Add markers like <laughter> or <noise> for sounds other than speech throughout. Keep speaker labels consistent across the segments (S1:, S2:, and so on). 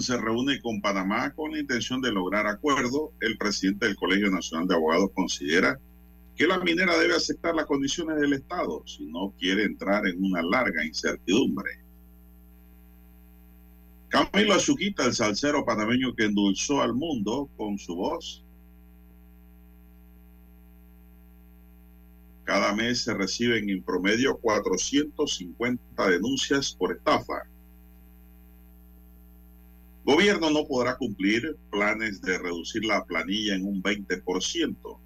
S1: Se reúne con Panamá con la intención de lograr acuerdo. El presidente del Colegio Nacional de Abogados considera que la minera debe aceptar las condiciones del Estado si no quiere entrar en una larga incertidumbre. Camilo Azuquita, el salsero panameño que endulzó al mundo con su voz. Cada mes se reciben en promedio 450 denuncias por estafa. Gobierno no podrá cumplir planes de reducir la planilla en un 20%.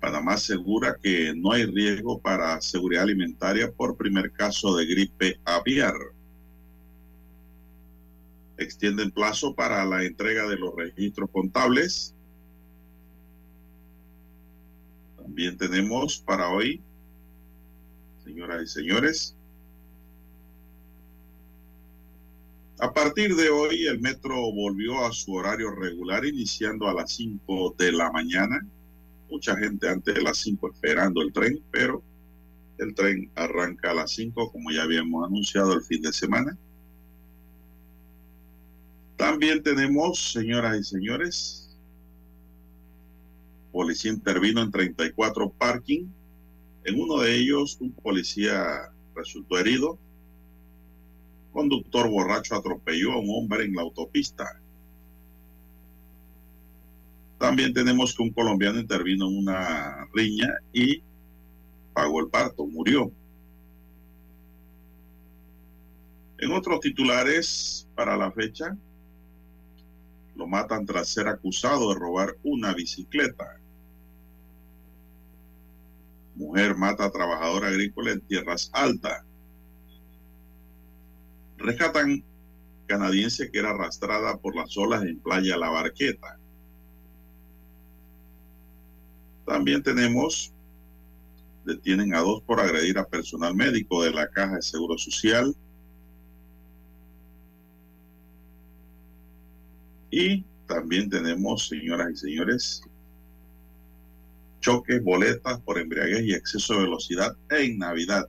S1: Panamá asegura que no hay riesgo para seguridad alimentaria por primer caso de gripe aviar. Extienden plazo para la entrega de los registros contables. También tenemos para hoy, señoras y señores, A partir de hoy, el metro volvió a su horario regular, iniciando a las 5 de la mañana. Mucha gente antes de las 5 esperando el tren, pero el tren arranca a las 5, como ya habíamos anunciado el fin de semana. También tenemos, señoras y señores, policía intervino en 34 parking. En uno de ellos, un policía resultó herido Conductor borracho atropelló a un hombre en la autopista. También tenemos que un colombiano intervino en una riña y pagó el parto, murió. En otros titulares para la fecha, lo matan tras ser acusado de robar una bicicleta. Mujer mata a trabajador agrícola en tierras altas. Rescatan canadiense que era arrastrada por las olas en Playa La Barqueta. También tenemos, detienen a dos por agredir a personal médico de la Caja de Seguro Social. Y también tenemos, señoras y señores, choques, boletas por embriaguez y exceso de velocidad en Navidad.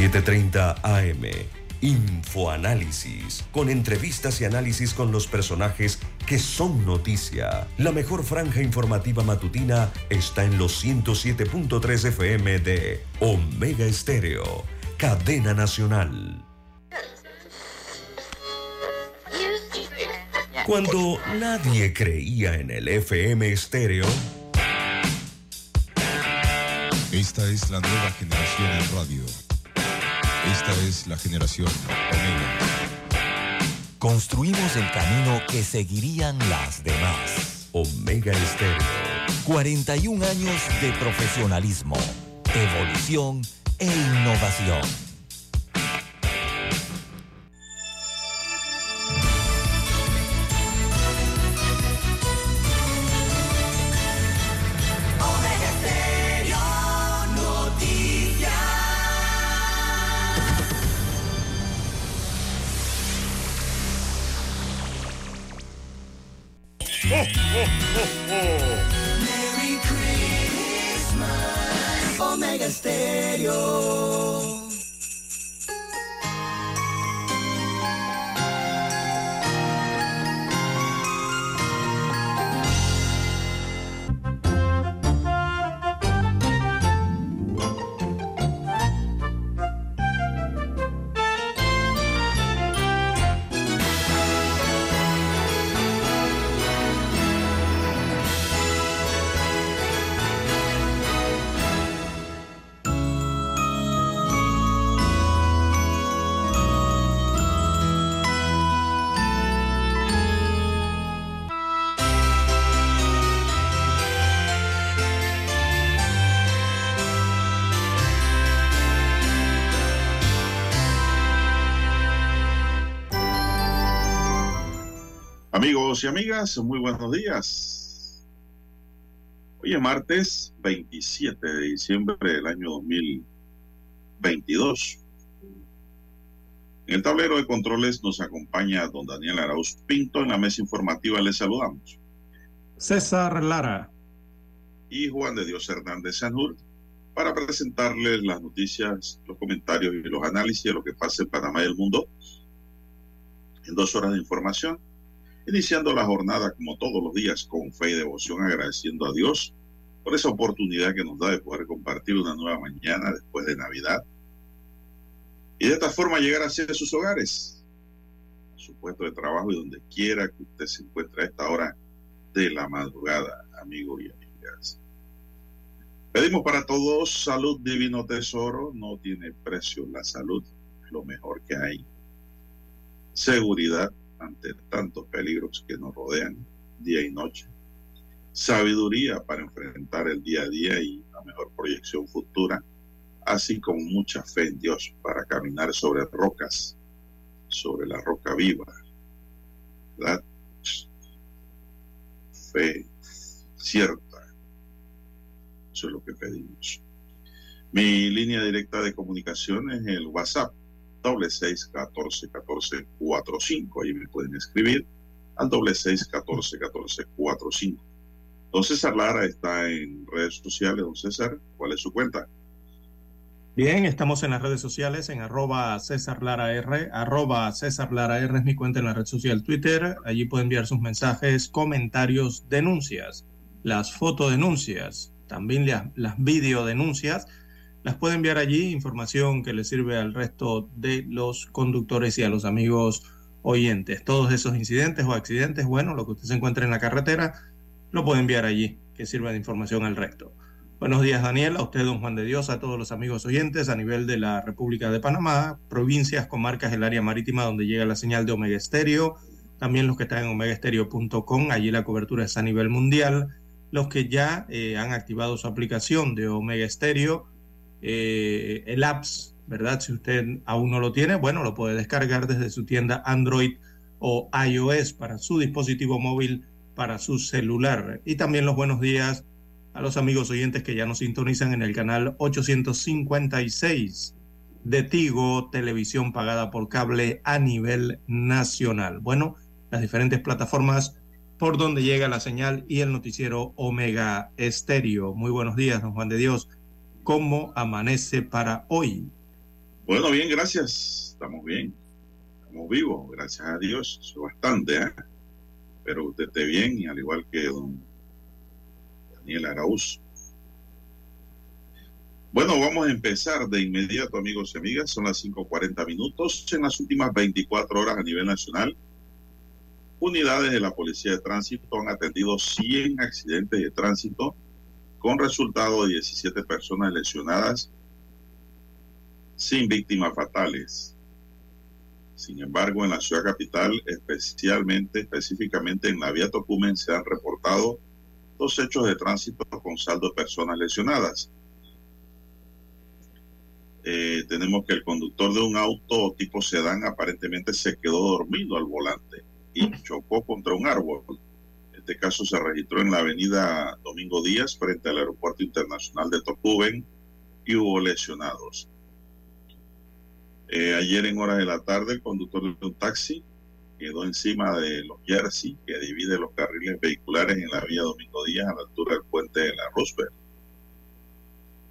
S2: 7:30 AM. Infoanálisis, con entrevistas y análisis con los personajes que son noticia. La mejor franja informativa matutina está en los 107.3 FM de Omega Estéreo, cadena nacional. Cuando nadie creía en el FM estéreo,
S3: esta es la nueva generación en radio esta es la generación Omega.
S4: Construimos el camino que seguirían las demás.
S2: Omega Estéreo.
S4: 41 años de profesionalismo, evolución e innovación.
S1: Amigos y amigas, muy buenos días. Hoy es martes 27 de diciembre del año 2022. En el tablero de controles nos acompaña don Daniel Arauz Pinto. En la mesa informativa les saludamos.
S5: César Lara.
S1: Y Juan de Dios Hernández Sanur para presentarles las noticias, los comentarios y los análisis de lo que pasa en Panamá y el mundo en dos horas de información iniciando la jornada como todos los días con fe y devoción, agradeciendo a Dios por esa oportunidad que nos da de poder compartir una nueva mañana después de Navidad y de esta forma llegar hacia sus hogares, a su puesto de trabajo y donde quiera que usted se encuentre a esta hora de la madrugada, amigo y amigas. Pedimos para todos salud, divino tesoro, no tiene precio la salud, lo mejor que hay. Seguridad, ante tantos peligros que nos rodean día y noche. Sabiduría para enfrentar el día a día y la mejor proyección futura, así como mucha fe en Dios para caminar sobre rocas, sobre la roca viva. Fe cierta. Eso es lo que pedimos. Mi línea directa de comunicación es el WhatsApp doble seis catorce catorce cuatro cinco. Ahí me pueden escribir al doble seis catorce catorce cuatro cinco. Don César Lara está en redes sociales. Don César, ¿cuál es su cuenta?
S5: Bien, estamos en las redes sociales en arroba César Lara R, arroba César Lara R es mi cuenta en la red social Twitter. Allí pueden enviar sus mensajes, comentarios, denuncias, las fotodenuncias, también las, las videodenuncias las puede enviar allí, información que le sirve al resto de los conductores y a los amigos oyentes. Todos esos incidentes o accidentes, bueno, lo que usted se encuentre en la carretera, lo puede enviar allí, que sirva de información al resto. Buenos días, Daniel, a usted, don Juan de Dios, a todos los amigos oyentes a nivel de la República de Panamá, provincias, comarcas, el área marítima donde llega la señal de Omega Estéreo, también los que están en omegaestereo.com, allí la cobertura es a nivel mundial, los que ya eh, han activado su aplicación de Omega Estéreo, eh, el apps, ¿verdad? Si usted aún no lo tiene, bueno, lo puede descargar desde su tienda Android o iOS para su dispositivo móvil, para su celular. Y también los buenos días a los amigos oyentes que ya nos sintonizan en el canal 856 de Tigo, televisión pagada por cable a nivel nacional. Bueno, las diferentes plataformas por donde llega la señal y el noticiero Omega Estéreo. Muy buenos días, don Juan de Dios cómo amanece para hoy.
S1: Bueno, bien, gracias. Estamos bien. Estamos vivos, gracias a Dios. Eso es bastante, ¿eh? Pero usted esté bien y al igual que don Daniel Araúz. Bueno, vamos a empezar de inmediato, amigos y amigas. Son las 5.40 minutos. En las últimas 24 horas a nivel nacional, unidades de la Policía de Tránsito han atendido 100 accidentes de tránsito con resultado de 17 personas lesionadas sin víctimas fatales. Sin embargo, en la ciudad capital, especialmente, específicamente en la vía Tocumen, se han reportado dos hechos de tránsito con saldo de personas lesionadas. Eh, tenemos que el conductor de un auto tipo sedán aparentemente se quedó dormido al volante y chocó contra un árbol este caso se registró en la avenida Domingo Díaz frente al Aeropuerto Internacional de Tocuben y hubo lesionados. Eh, ayer en horas de la tarde el conductor de un taxi quedó encima de los Jersey que divide los carriles vehiculares en la vía Domingo Díaz a la altura del puente de la Roosevelt.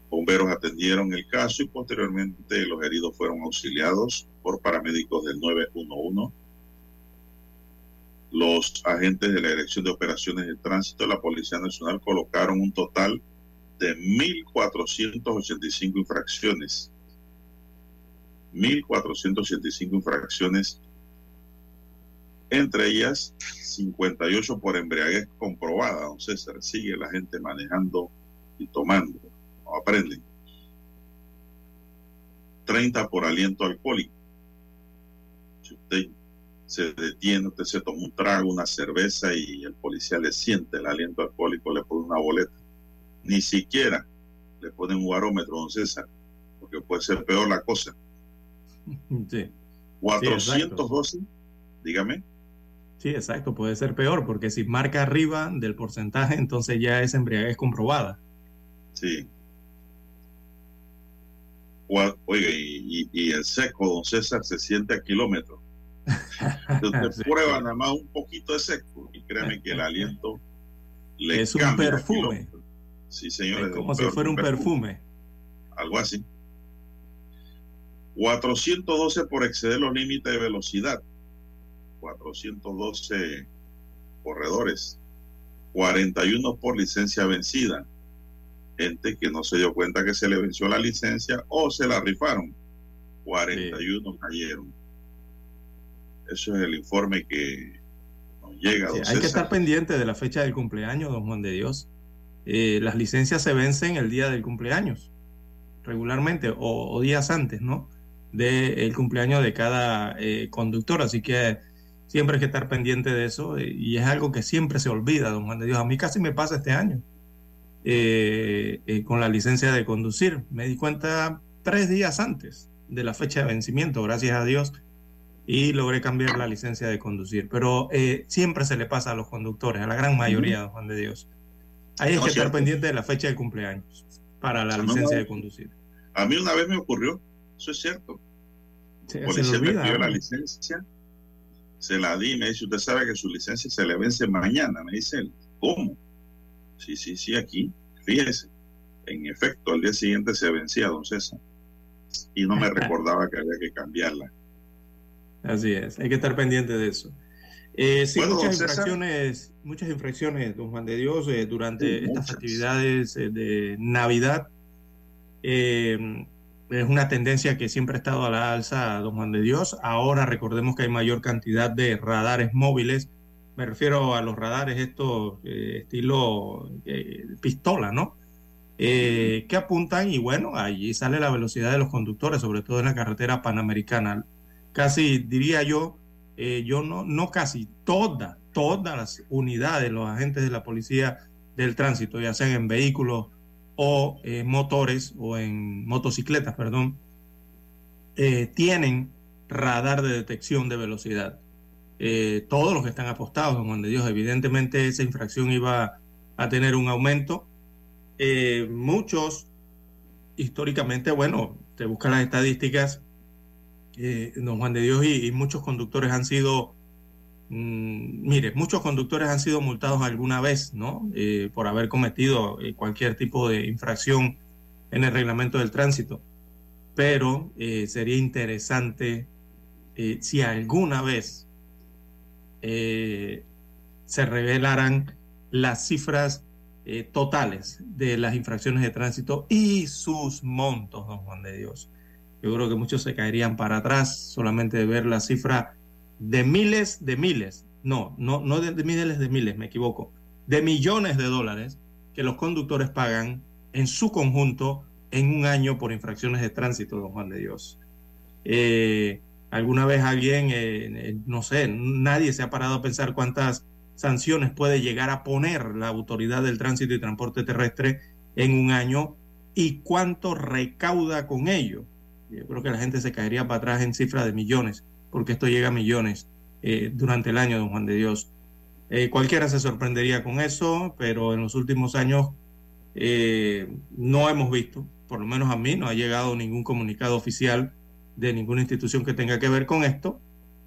S1: Bomberos atendieron el caso y posteriormente los heridos fueron auxiliados por paramédicos del 911 los agentes de la Dirección de Operaciones de Tránsito de la Policía Nacional colocaron un total de 1.485 infracciones. 1.485 infracciones, entre ellas 58 por embriaguez comprobada, don César. Sigue la gente manejando y tomando, no aprenden. 30 por aliento alcohólico. Si usted se detiene, usted se toma un trago, una cerveza y el policía le siente el aliento alcohólico, le pone una boleta. Ni siquiera le pone un barómetro, don César, porque puede ser peor la cosa. <laughs> Sí. 412, dígame.
S5: Sí, exacto, puede ser peor, porque si marca arriba del porcentaje, entonces ya es embriaguez comprobada.
S1: Sí. Oye, y, y, el seco, don César, se siente a kilómetros. Usted <laughs> prueba nada más un poquito de seco y créeme que el aliento
S5: le Es un perfume.
S1: Sí, señores.
S5: Es como si fuera un perfume.
S1: Algo así. 412 por exceder los límites de velocidad. 412 corredores. 41 por licencia vencida. Gente que no se dio cuenta que se le venció la licencia o se la rifaron. 41 cayeron. Eso es el informe que nos llega.
S5: hay que estar pendiente de la fecha del cumpleaños, don Juan de Dios. Eh, las licencias se vencen el día del cumpleaños, regularmente, o, días antes, ¿no? Del cumpleaños de cada eh, conductor. Así que siempre hay que estar pendiente de eso eh, y es algo que siempre se olvida, don Juan de Dios. A mí casi me pasa este año con la licencia de conducir. Me di cuenta tres días antes de la fecha de vencimiento, gracias a Dios y logré cambiar la licencia de conducir. Pero eh, siempre se le pasa a los conductores, a la gran mayoría, Juan de Dios. Hay que estar pendiente de la fecha de cumpleaños para la licencia de conducir.
S1: A mí una vez me ocurrió, eso es cierto. Sí, policía me pidió la licencia, se la di, me dice, usted sabe que su licencia se le vence mañana, me dice él. ¿Cómo? Sí, sí, sí, aquí, fíjese. En efecto, al día siguiente se vencía, don César. Y no me <laughs> recordaba que había que cambiarla.
S5: Así es, hay que estar pendiente de eso. Eh, sí, muchas infracciones, muchas infracciones, don Juan de Dios, eh, durante estas actividades eh, de Navidad. Eh, es una tendencia que siempre ha estado a la alza, don Juan de Dios. Ahora recordemos que hay mayor cantidad de radares móviles. Me refiero a los radares estos estilo pistola, ¿no? que apuntan y bueno, allí sale la velocidad de los conductores, sobre todo en la carretera panamericana casi diría yo, eh, yo no, no casi, todas, todas las unidades, los agentes de la policía del tránsito, ya sean en vehículos o en motores o en motocicletas, perdón, eh, tienen radar de detección de velocidad. Eh, todos los que están apostados, don Juan de Dios, evidentemente esa infracción iba a tener un aumento. muchos, históricamente, bueno, te buscan las estadísticas, eh, don Juan de Dios, y, muchos conductores han sido, mm, mire, muchos conductores han sido multados alguna vez, ¿no? Eh, por haber cometido eh, cualquier tipo de infracción en el reglamento del tránsito. Pero sería interesante si alguna vez se revelaran las cifras totales de las infracciones de tránsito y sus montos, don Juan de Dios yo creo que muchos se caerían para atrás solamente de ver la cifra de miles de miles, no, no, no de, miles de miles, me equivoco, de millones de dólares que los conductores pagan en su conjunto en un año por infracciones de tránsito, don Juan de Dios. Eh, alguna vez alguien, eh, no sé, nadie se ha parado a pensar cuántas sanciones puede llegar a poner la autoridad del tránsito y transporte terrestre en un año y cuánto recauda con ello. Yo creo que la gente se caería para atrás en cifras de millones, porque esto llega a millones eh, durante el año, don Juan de Dios. Eh, cualquiera se sorprendería con eso, pero en los últimos años eh, no hemos visto, por lo menos a mí, no ha llegado ningún comunicado oficial de ninguna institución que tenga que ver con esto,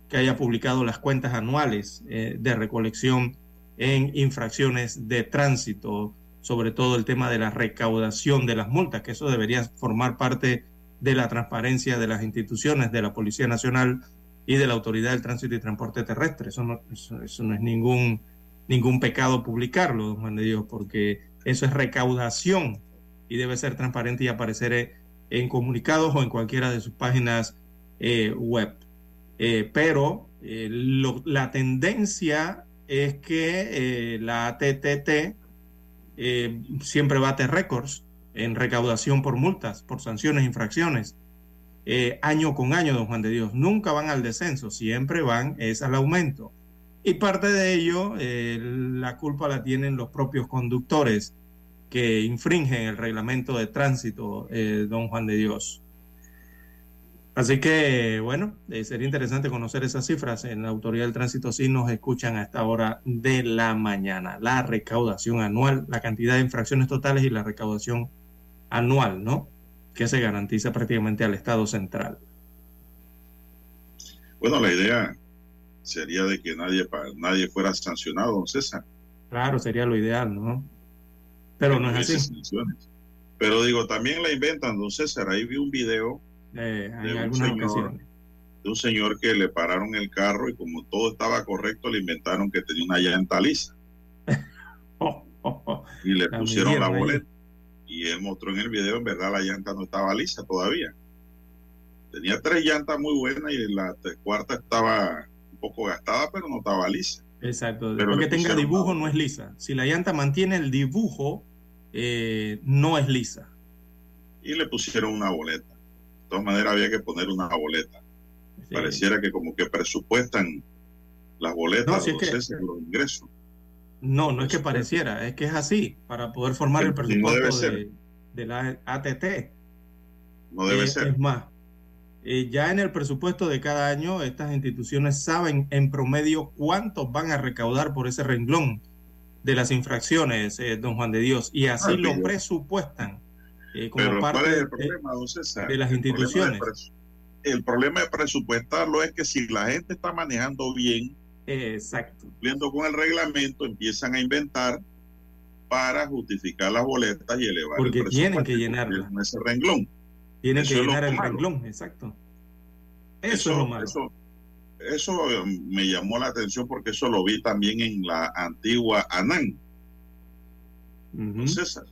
S5: que haya publicado las cuentas anuales de recolección en infracciones de tránsito, sobre todo el tema de la recaudación de las multas, que eso debería formar parte de la transparencia de las instituciones de la Policía Nacional y de la Autoridad del Tránsito y Transporte Terrestre. Eso no, eso, no es ningún, ningún pecado publicarlo, don Juan de Dios, porque eso es recaudación y debe ser transparente y aparecer en comunicados o en cualquiera de sus páginas eh, web. Eh, pero eh, la tendencia es que la ATTT siempre bate récords en recaudación por multas, por sanciones, infracciones, eh, año con año, don Juan de Dios. Nunca van al descenso, siempre van es al aumento. Y parte de ello, eh, la culpa la tienen los propios conductores que infringen el reglamento de tránsito, eh, don Juan de Dios. Así que, bueno, sería interesante conocer esas cifras. En la Autoridad del Tránsito sí nos escuchan a esta hora de la mañana. La recaudación anual, la cantidad de infracciones totales y la recaudación anual, ¿no? Que se garantiza prácticamente al Estado central.
S1: Bueno, la idea sería de que nadie, nadie fuera sancionado, don César.
S5: Claro, sería lo ideal, ¿no? Pero no es así.
S1: Pero digo, también la inventan, don César. Ahí vi un video
S5: eh, en algunas ocasiones.
S1: De un señor que le pararon el carro y como todo estaba correcto, le inventaron que tenía una llanta lisa. <laughs> y le pusieron la boleta. Y él mostró en el video, en verdad la llanta no estaba lisa todavía. Tenía tres llantas muy buenas y la cuarta estaba un poco gastada, pero no estaba lisa.
S5: Exacto. Pero que tenga dibujo no es lisa. Si la llanta mantiene el dibujo, eh, no es lisa.
S1: Y le pusieron una boleta todas maneras había que poner una boleta. Pareciera que como que presupuestan las boletas
S5: no,
S1: los ingresos.
S5: No, no es que pareciera, es que es así, para poder formar el presupuesto de, la ATT.
S1: No debe eh, ser.
S5: Es más, eh, ya en el presupuesto de cada año, estas instituciones saben en promedio cuántos van a recaudar por ese renglón de las infracciones, eh, don Juan de Dios, y así ah, lo presupuestan
S1: eh, como parte es el problema,
S5: de las instituciones.
S1: El problema, de presupuestarlo es que si la gente está manejando bien,
S5: Exacto.
S1: cumpliendo con el reglamento, empiezan a inventar para justificar las boletas y elevar
S5: Porque
S1: el
S5: tienen que llenarla.
S1: ese renglón.
S5: Tienen que llenar el renglón, exacto. Eso, es lo malo.
S1: Eso, me llamó la atención porque eso lo vi también en la antigua ANAN. César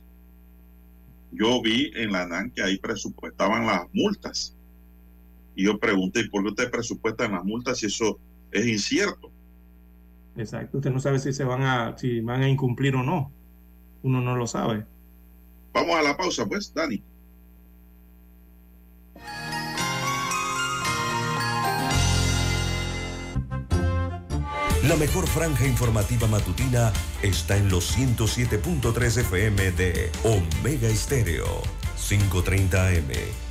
S1: yo vi en la ANAN que ahí presupuestaban las multas. Y yo pregunté, ¿por qué usted presupuestan las multas si eso es incierto?
S5: Exacto, usted no sabe si se van a, si van a incumplir o no. Uno no lo sabe.
S1: Vamos a la pausa, pues, Dani.
S2: La mejor franja informativa matutina está en los 107.3 FM de Omega Estéreo. 530 AM.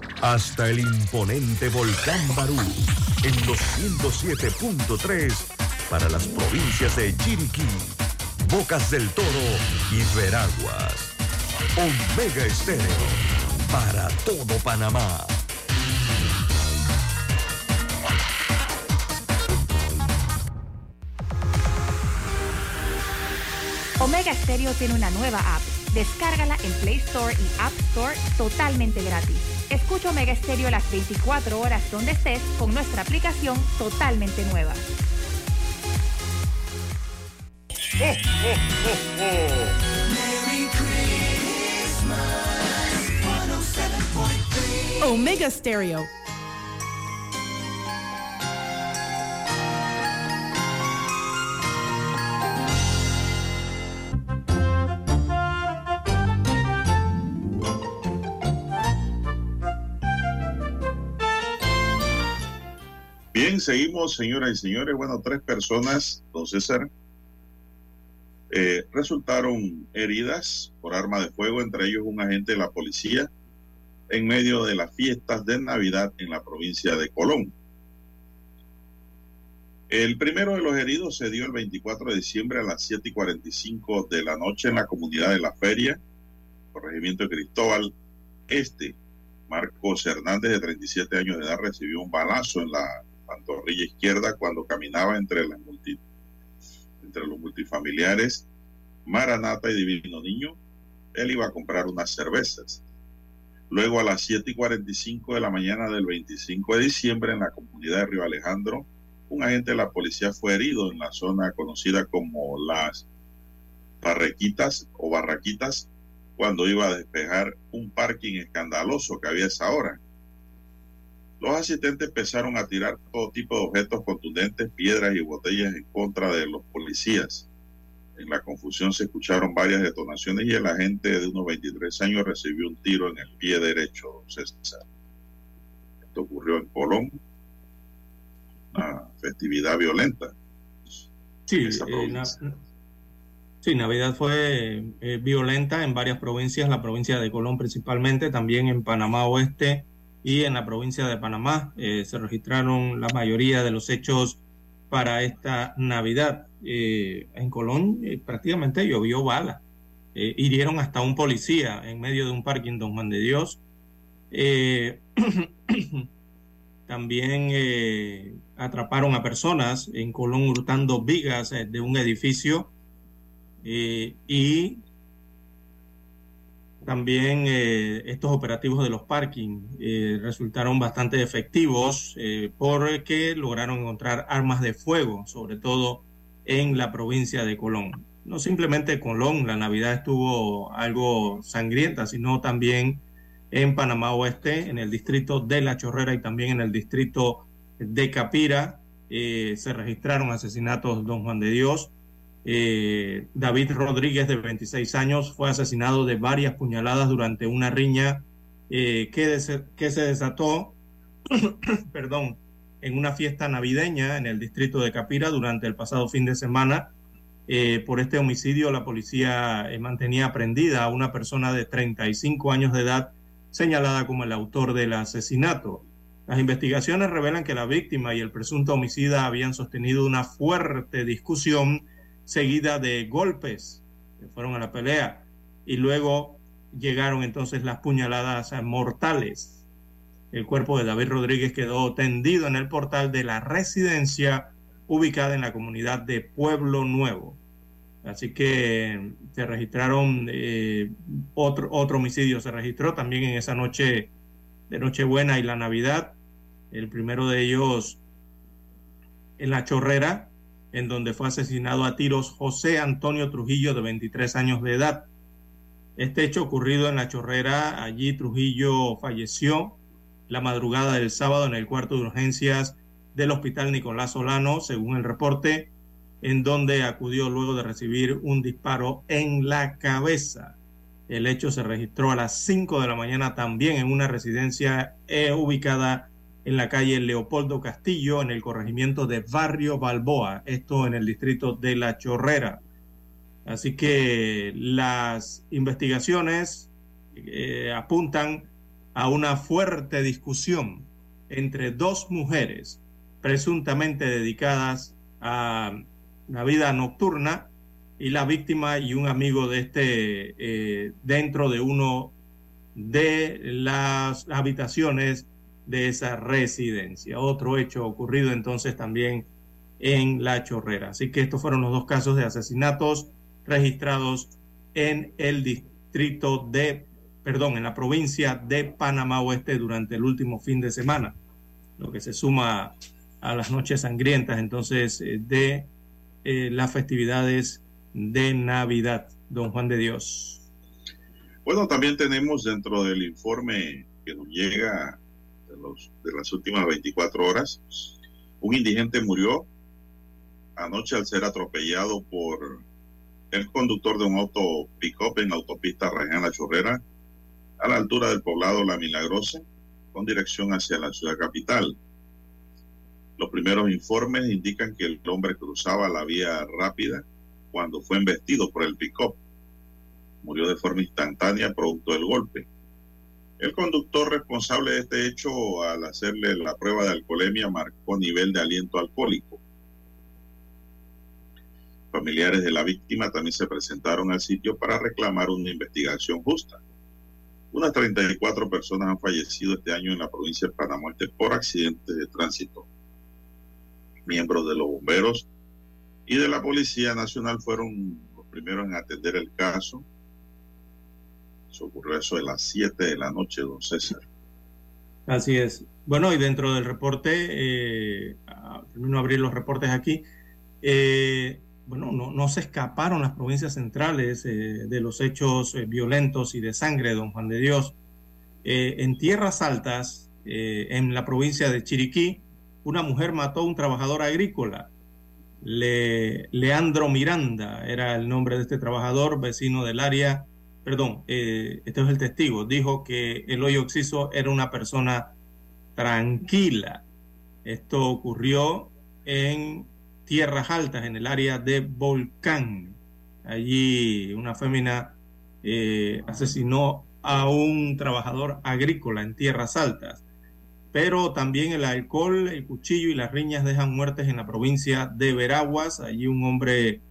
S2: hasta el imponente volcán Barú en los 107.3 para las provincias de Chiriquí, Bocas del Toro y Veraguas. Omega Estéreo para todo Panamá.
S6: Omega Stereo tiene una nueva app. Descárgala en Play Store y App Store totalmente gratis. Escucha Omega Estéreo las 24 horas donde estés con nuestra aplicación totalmente nueva.
S7: Omega Stereo.
S1: Bien, seguimos, señoras y señores. Bueno, tres personas, don César, eh, resultaron heridas por arma de fuego, entre ellos un agente de la policía, en medio de las fiestas de Navidad en la provincia de Colón. El primero de los heridos se dio el 24 de diciembre a las 7 y 45 de la noche en la comunidad de La Feria, corregimiento de Cristóbal Este. Marcos Hernández, de 37 años de edad, recibió un balazo en la pantorrilla izquierda cuando caminaba entre, las multi, entre los multifamiliares Maranata y Divino Niño. Él iba a comprar unas cervezas. Luego a las 7 y 45 de la mañana del 25 de diciembre en la comunidad de Río Alejandro, un agente de la policía fue herido en la zona conocida como las Barrequitas o Barraquitas cuando iba a despejar un parking escandaloso que había esa hora. Los asistentes empezaron a tirar todo tipo de objetos contundentes, piedras y botellas en contra de los policías. En la confusión se escucharon varias detonaciones y el agente de unos 23 años recibió un tiro en el pie derecho, César. Esto ocurrió en Colón, una festividad violenta.
S5: Sí, eh, sí Navidad fue eh, violenta en varias provincias, la provincia de Colón principalmente, también en Panamá Oeste y en la provincia de Panamá. Eh, se registraron la mayoría de los hechos para esta Navidad. Eh, en Colón eh, prácticamente llovió bala. Hirieron hasta un policía en medio de un parking Don Juan de Dios. <clears throat> también atraparon a personas en Colón hurtando vigas de un edificio y también estos operativos de los parking resultaron bastante efectivos porque lograron encontrar armas de fuego, sobre todo en la provincia de Colón. No simplemente Colón, la Navidad estuvo algo sangrienta, sino también en Panamá Oeste, en el distrito de La Chorrera y también en el distrito de Capira. Eh, se registraron asesinatos Don Juan de Dios. Eh, David Rodríguez, de 26 años, fue asesinado de varias puñaladas durante una riña eh, que, se desató <coughs> en una fiesta navideña en el distrito de Capira durante el pasado fin de semana. Eh, por este homicidio, la policía mantenía prendida a una persona de 35 años de edad señalada como el autor del asesinato. Las investigaciones revelan que la víctima y el presunto homicida habían sostenido una fuerte discusión seguida de golpes fueron a la pelea y luego llegaron entonces las puñaladas mortales. El cuerpo de David Rodríguez quedó tendido en el portal de la residencia ubicada en la comunidad de Pueblo Nuevo. Así que se registraron eh, otro, otro homicidio, se registró también en esa noche de Nochebuena y la Navidad. El primero de ellos en La Chorrera, en donde fue asesinado a tiros José Antonio Trujillo, de 23 años de edad. Este hecho ocurrido en La Chorrera, allí Trujillo falleció la madrugada del sábado en el cuarto de urgencias del Hospital Nicolás Solano, según el reporte, en donde acudió luego de recibir un disparo en la cabeza. El hecho se registró a las 5 de la mañana también en una residencia eh, ubicada en la calle Leopoldo Castillo, en el corregimiento de Barrio Balboa, esto en el distrito de La Chorrera. Así que las investigaciones eh, apuntan a una fuerte discusión entre dos mujeres presuntamente dedicadas a la vida nocturna y la víctima y un amigo de este eh, dentro de uno de las habitaciones de esa residencia. Otro hecho ocurrido entonces también en La Chorrera. Así que estos fueron los dos casos de asesinatos registrados en el distrito de perdón, en la provincia de Panamá Oeste durante el último fin de semana, lo que se suma a las noches sangrientas entonces eh, de eh, las festividades de Navidad, don Juan de Dios.
S1: Bueno, también tenemos dentro del informe que nos llega de las últimas 24 horas, un indigente murió anoche al ser atropellado por el conductor de un auto pick-up en la autopista Rajana Chorrera a la altura del poblado La Milagrosa con dirección hacia la ciudad capital. Los primeros informes indican que el hombre cruzaba la vía rápida cuando fue embestido por el pick-up. Murió de forma instantánea producto del golpe. El conductor responsable de este hecho, al hacerle la prueba de alcoholemia, marcó nivel de aliento alcohólico. Familiares de la víctima también se presentaron al sitio para reclamar una investigación justa. Unas 34 personas han fallecido este año en la provincia de Panamá por accidentes de tránsito. Miembros de los bomberos y de la Policía Nacional fueron los primeros en atender el caso. Eso ocurrió eso de las 7 de la noche, don César.
S5: Así es. Bueno, y dentro del reporte, eh, termino de abrir los reportes aquí, eh, bueno, no, no, se escaparon las provincias centrales eh, de los hechos eh, violentos y de sangre, don Juan de Dios. En tierras altas, en la provincia de Chiriquí, una mujer mató a un trabajador agrícola. Le, Leandro Miranda era el nombre de este trabajador, vecino del área. Perdón, este es el testigo. Dijo que el hoyo Oxiso era una persona tranquila. Esto ocurrió en tierras altas en el área de Volcán. Allí una fémina eh, asesinó a un trabajador agrícola en tierras altas. Pero también el alcohol, el cuchillo y las riñas dejan muertes en la provincia de Veraguas. Allí un hombre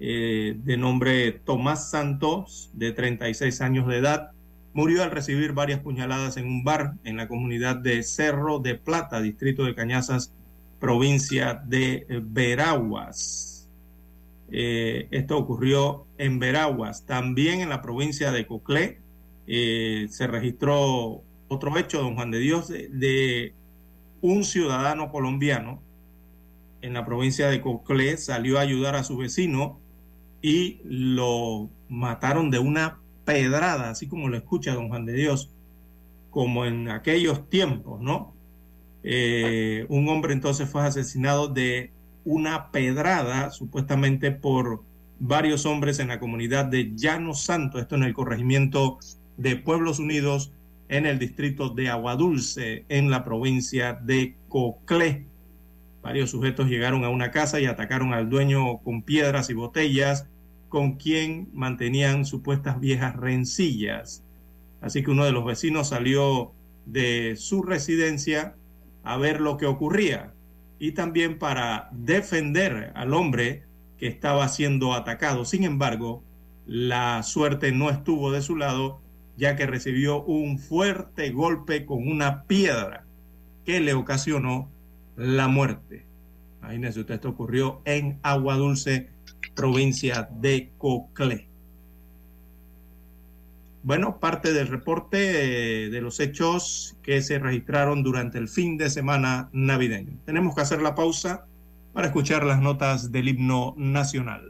S5: eh, de nombre Tomás Santos, de 36 años de edad, murió al recibir varias puñaladas en un bar en la comunidad de Cerro de Plata, distrito de Cañazas, provincia de Veraguas. Eh, esto ocurrió en Veraguas. También en la provincia de Coclé eh, se registró otro hecho, don Juan de Dios, de, de, un ciudadano colombiano en la provincia de Coclé salió a ayudar a su vecino y lo mataron de una pedrada, así como lo escucha don Juan de Dios, como en aquellos tiempos, ¿no? Eh, un hombre entonces fue asesinado de una pedrada, supuestamente por varios hombres en la comunidad de Llano Santo, esto en el corregimiento de Pueblos Unidos, en el distrito de Aguadulce, en la provincia de Coclé. Varios sujetos llegaron a una casa y atacaron al dueño con piedras y botellas, con quien mantenían supuestas viejas rencillas. Así que uno de los vecinos salió de su residencia a ver lo que ocurría y también para defender al hombre que estaba siendo atacado. Sin embargo, la suerte no estuvo de su lado, ya que recibió un fuerte golpe con una piedra que le ocasionó la muerte. Imagínense usted, esto ocurrió en Agua Dulce, provincia de Coclé. Bueno, parte del reporte de los hechos que se registraron durante el fin de semana navideño. Tenemos que hacer la pausa para escuchar las notas del himno nacional.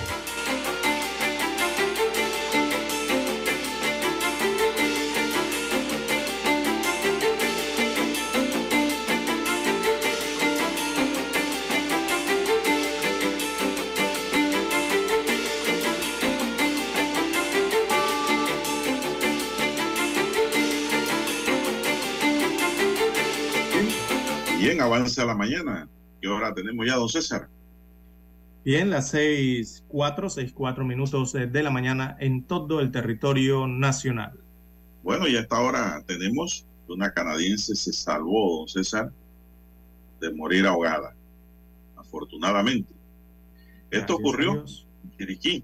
S1: La mañana. ¿Qué hora tenemos ya, don César?
S5: Bien, las seis cuatro, seis cuatro minutos eh, de la mañana en todo el territorio nacional.
S1: Bueno, y a esta hora tenemos que una canadiense se salvó, don César, de morir ahogada. Afortunadamente. Esto
S5: Gracias
S1: ocurrió en Chiriquí.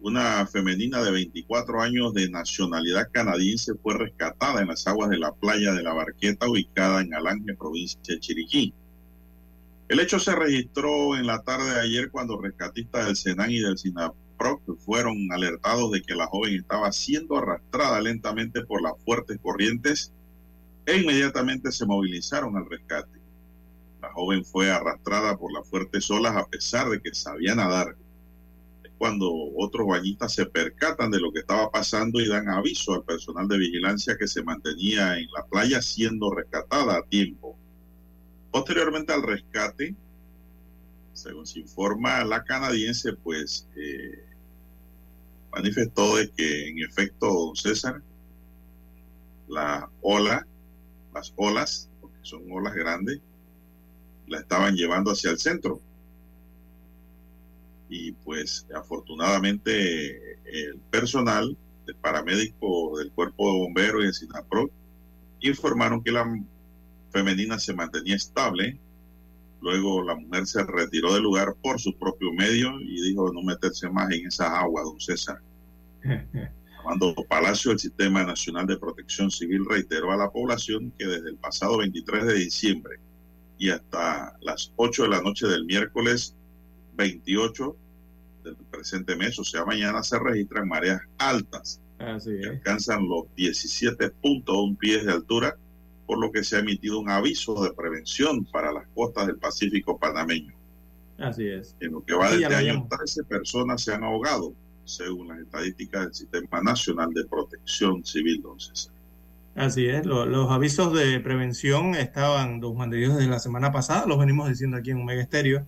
S1: Una femenina de 24 años de nacionalidad canadiense fue rescatada en las aguas de la playa de la Barqueta, ubicada en Alange, provincia de Chiriquí. El hecho se registró en la tarde de ayer cuando rescatistas del Senan y del SINAPROC fueron alertados de que la joven estaba siendo arrastrada lentamente por las fuertes corrientes e inmediatamente se movilizaron al rescate. La joven fue arrastrada por las fuertes olas a pesar de que sabía nadar. Cuando otros bañistas se percatan de lo que estaba pasando y dan aviso al personal de vigilancia que se mantenía en la playa siendo rescatada a tiempo. Posteriormente al rescate, según se informa, la canadiense pues eh, manifestó de que en efecto, don César, la ola, las olas, porque son olas grandes, la estaban llevando hacia el centro. Y pues afortunadamente el personal del paramédico del cuerpo de bomberos y de SINAPRO informaron que la femenina se mantenía estable. Luego la mujer se retiró del lugar por su propio medio y dijo no meterse más en esas aguas, don César. <laughs> Armando Palacio, el Sistema Nacional de Protección Civil reiteró a la población que desde el pasado 23 de diciembre y hasta las 8 de la noche del miércoles 28 del presente mes, o sea, mañana se registran mareas altas
S5: Así
S1: que
S5: es.
S1: alcanzan los 17.1 pies de altura, por lo que se ha emitido un aviso de prevención para las costas del Pacífico panameño.
S5: Así es.
S1: En lo que va
S5: Sí,
S1: de
S5: ya lo
S1: año,
S5: habíamos.
S1: 13 personas se han ahogado, según las estadísticas del Sistema Nacional de Protección Civil, don César.
S5: Así es, lo- los avisos de prevención estaban, de Dios, desde la semana pasada, los venimos diciendo aquí en Omega Estéreo,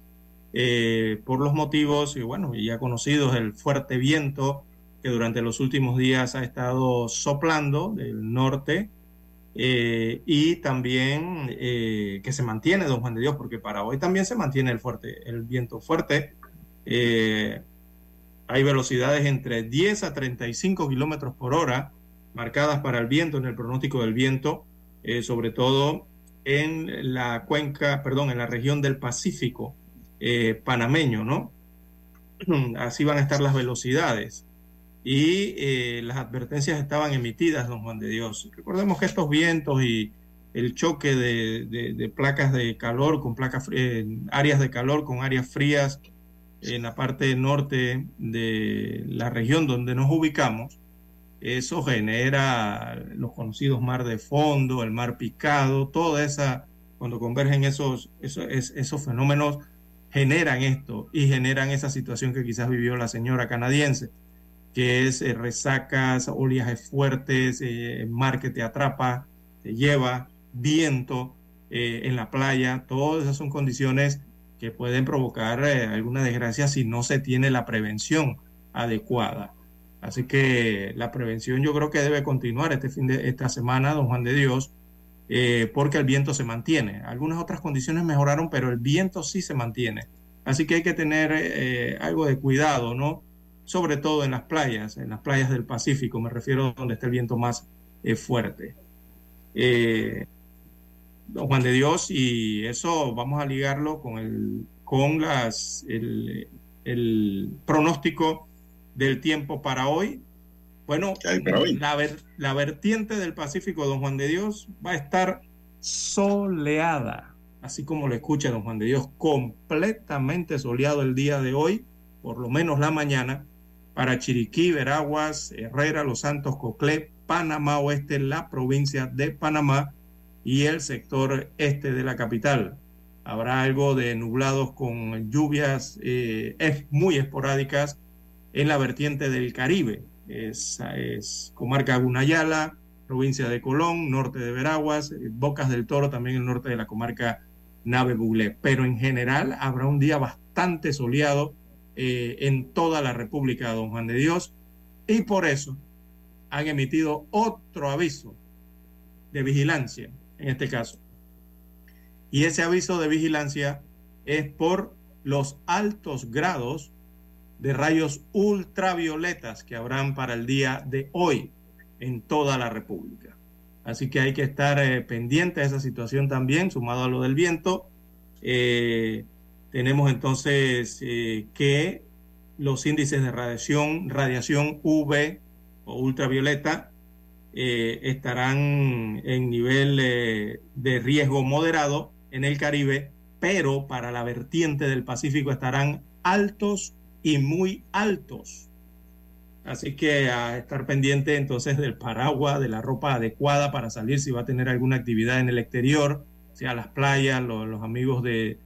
S5: eh, por los motivos, y bueno, ya conocidos, el fuerte viento que durante los últimos días ha estado soplando del norte, eh, y también eh, que se mantiene, don Juan de Dios, porque para hoy también se mantiene el fuerte, el viento fuerte. eh, hay velocidades entre 10 a 35 kilómetros por hora marcadas para el viento en el pronóstico del viento, sobre todo en la cuenca, perdón, en la región del Pacífico eh, panameño, ¿no? <clears throat> Así van a estar las velocidades. Y eh, las advertencias estaban emitidas, don Juan de Dios. Recordemos que estos vientos y el choque de, placas de calor con placas, eh, áreas de calor con áreas frías en la parte norte de la región donde nos ubicamos, eso genera los conocidos mar de fondo, el mar picado, toda esa, cuando convergen esos, esos, es- esos fenómenos, generan esto y generan esa situación que quizás vivió la señora canadiense, que es eh, resacas, oleajes fuertes, eh, mar que te atrapa, te lleva, viento eh, en la playa, todas esas son condiciones que pueden provocar alguna desgracia si no se tiene la prevención adecuada. Así que la prevención yo creo que debe continuar este fin de esta semana, don Juan de Dios, eh, porque el viento se mantiene. Algunas otras condiciones mejoraron, pero el viento sí se mantiene. Así que hay que tener eh, algo de cuidado, ¿no? Sobre todo en las playas, en las playas del Pacífico, me refiero donde está el viento más eh, fuerte. Don Juan de Dios, y eso vamos a ligarlo con el, con las, el, el pronóstico del tiempo para hoy. Bueno, La, la vertiente del Pacífico, don Juan de Dios, va a estar soleada, así como lo escucha don Juan de Dios, completamente soleado el día de hoy, por lo menos la mañana, para Chiriquí, Veraguas, Herrera, Los Santos, Coclé, Panamá Oeste, la provincia de Panamá y el sector este de la capital. Habrá algo de nublados con lluvias eh, muy esporádicas en la vertiente del Caribe. Es, comarca Gunayala, provincia de Colón, norte de Veraguas, eh, Bocas del Toro, también el norte de la comarca Nave Buglé. Pero en general habrá un día bastante soleado eh, en toda la República Don Juan de Dios y por eso han emitido otro aviso de vigilancia en este caso. Y ese aviso de vigilancia es por los altos grados de rayos ultravioletas que habrán para el día de hoy en toda la República. Así que hay que estar eh, pendiente de esa situación también, sumado a lo del viento. Eh, tenemos entonces eh, que los índices de radiación, radiación UV o ultravioleta, estarán en nivel de riesgo moderado en el Caribe, pero para la vertiente del Pacífico estarán altos y muy altos. Así que a estar pendiente entonces del paraguas, de la ropa adecuada para salir si va a tener alguna actividad en el exterior, sea las playas, los, amigos de,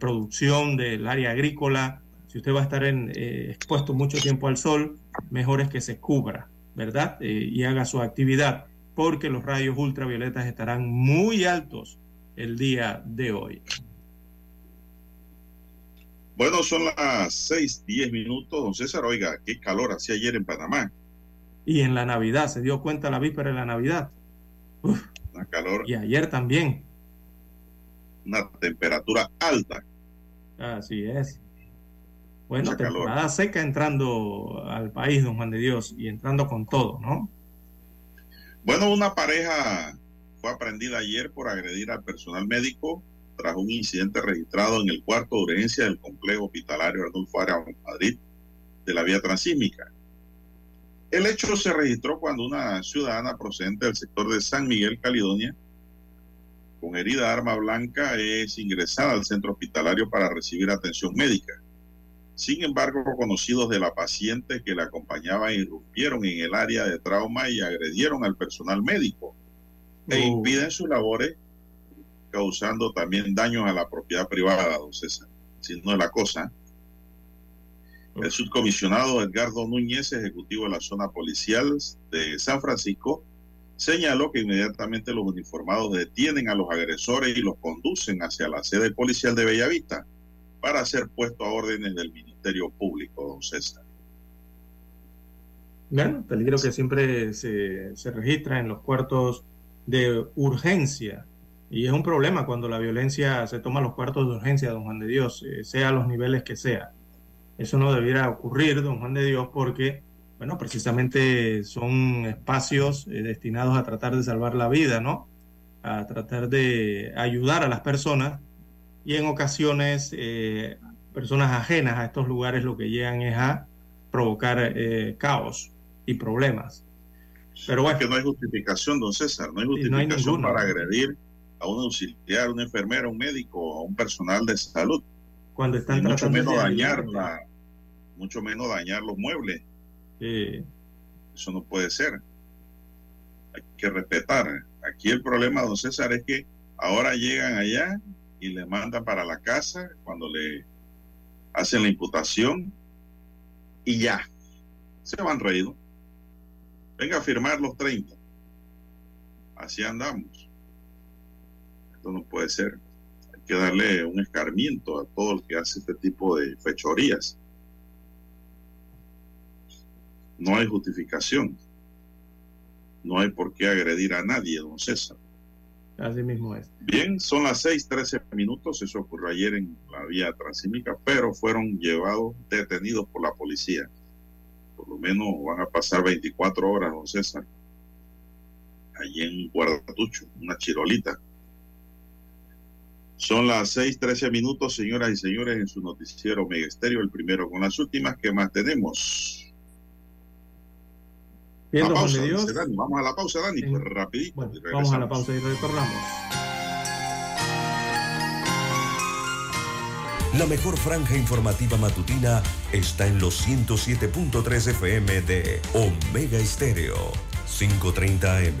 S5: producción del área agrícola. Si usted va a estar en, eh, expuesto mucho tiempo al sol, mejor es que se cubra, ¿verdad? Eh, y haga su actividad, porque los rayos ultravioletas estarán muy altos el día de hoy.
S1: Bueno, son las seis, diez minutos. Don César, oiga, qué calor hacía ayer en Panamá.
S5: Y en la Navidad, se dio cuenta la víspera de la Navidad.
S1: Uf. calor.
S5: Y ayer también.
S1: Una temperatura alta.
S5: Así es. Bueno, temporada seca entrando al país, don Juan de Dios, y entrando con todo, ¿no?
S1: Bueno, una pareja fue aprendida ayer por agredir al personal médico tras un incidente registrado en el cuarto de urgencia del complejo hospitalario Arnulfo en Madrid de la vía transísmica. El hecho se registró cuando una ciudadana procedente del sector de San Miguel, Caledonia, con herida de arma blanca, es ingresada al centro hospitalario para recibir atención médica. Sin embargo, conocidos de la paciente que la acompañaba irrumpieron en el área de trauma y agredieron al personal médico e oh. impiden sus labores causando también daños a la propiedad privada, don César, si no es la cosa. El subcomisionado Edgardo Núñez, ejecutivo de la zona policial de San Francisco, señaló que inmediatamente los uniformados detienen a los agresores y los conducen hacia la sede policial de Bellavista para ser puesto a órdenes del Ministerio Público, don César.
S5: Bueno, peligro que siempre se, se registra en los cuartos de urgencia y es un problema cuando la violencia se toma los cuartos de urgencia, don Juan de Dios, eh, sea a los niveles que sea. Eso no debiera ocurrir, don Juan de Dios, porque, bueno, precisamente son espacios eh, destinados a tratar de salvar la vida, ¿no? A tratar de ayudar a las personas y en ocasiones eh, personas ajenas a estos lugares lo que llegan es a provocar caos y problemas.
S1: Pero bueno. que no hay justificación, don César, no hay justificación para agredir a un auxiliar, una enfermera, un médico, a un personal de salud.
S5: Cuando están
S1: mucho menos dañar mucho menos dañar los muebles. Eso no puede ser. Hay que respetar. Aquí el problema, don César, es que ahora llegan allá y le mandan para la casa cuando le hacen la imputación y ya, se van reído. Venga a firmar los 30. Así andamos no puede ser. Hay que darle un escarmiento a todo el que hace este tipo de fechorías. No hay justificación. No hay por qué agredir a nadie, don César.
S5: Así mismo es.
S1: Bien, son las 6:13 minutos. Eso ocurrió ayer en la vía transímica, pero fueron llevados detenidos por la policía. Por lo menos van a pasar 24 horas, don César. Allí en Guardatucho, una chirolita. Son las seis trece minutos, señoras y señores, en su noticiero Megesterio, el primero con las últimas que más tenemos.
S5: Bien,
S1: La
S5: don Juan
S1: pausa,
S5: de Dios.
S1: dice Dani. Vamos a la pausa, Dani,
S5: Sí.
S1: pues rapidito.
S5: Bueno,
S1: y
S5: vamos a la pausa y retornamos.
S2: La mejor franja informativa matutina está en los 107.3 FM de Omega Estéreo. 530 AM.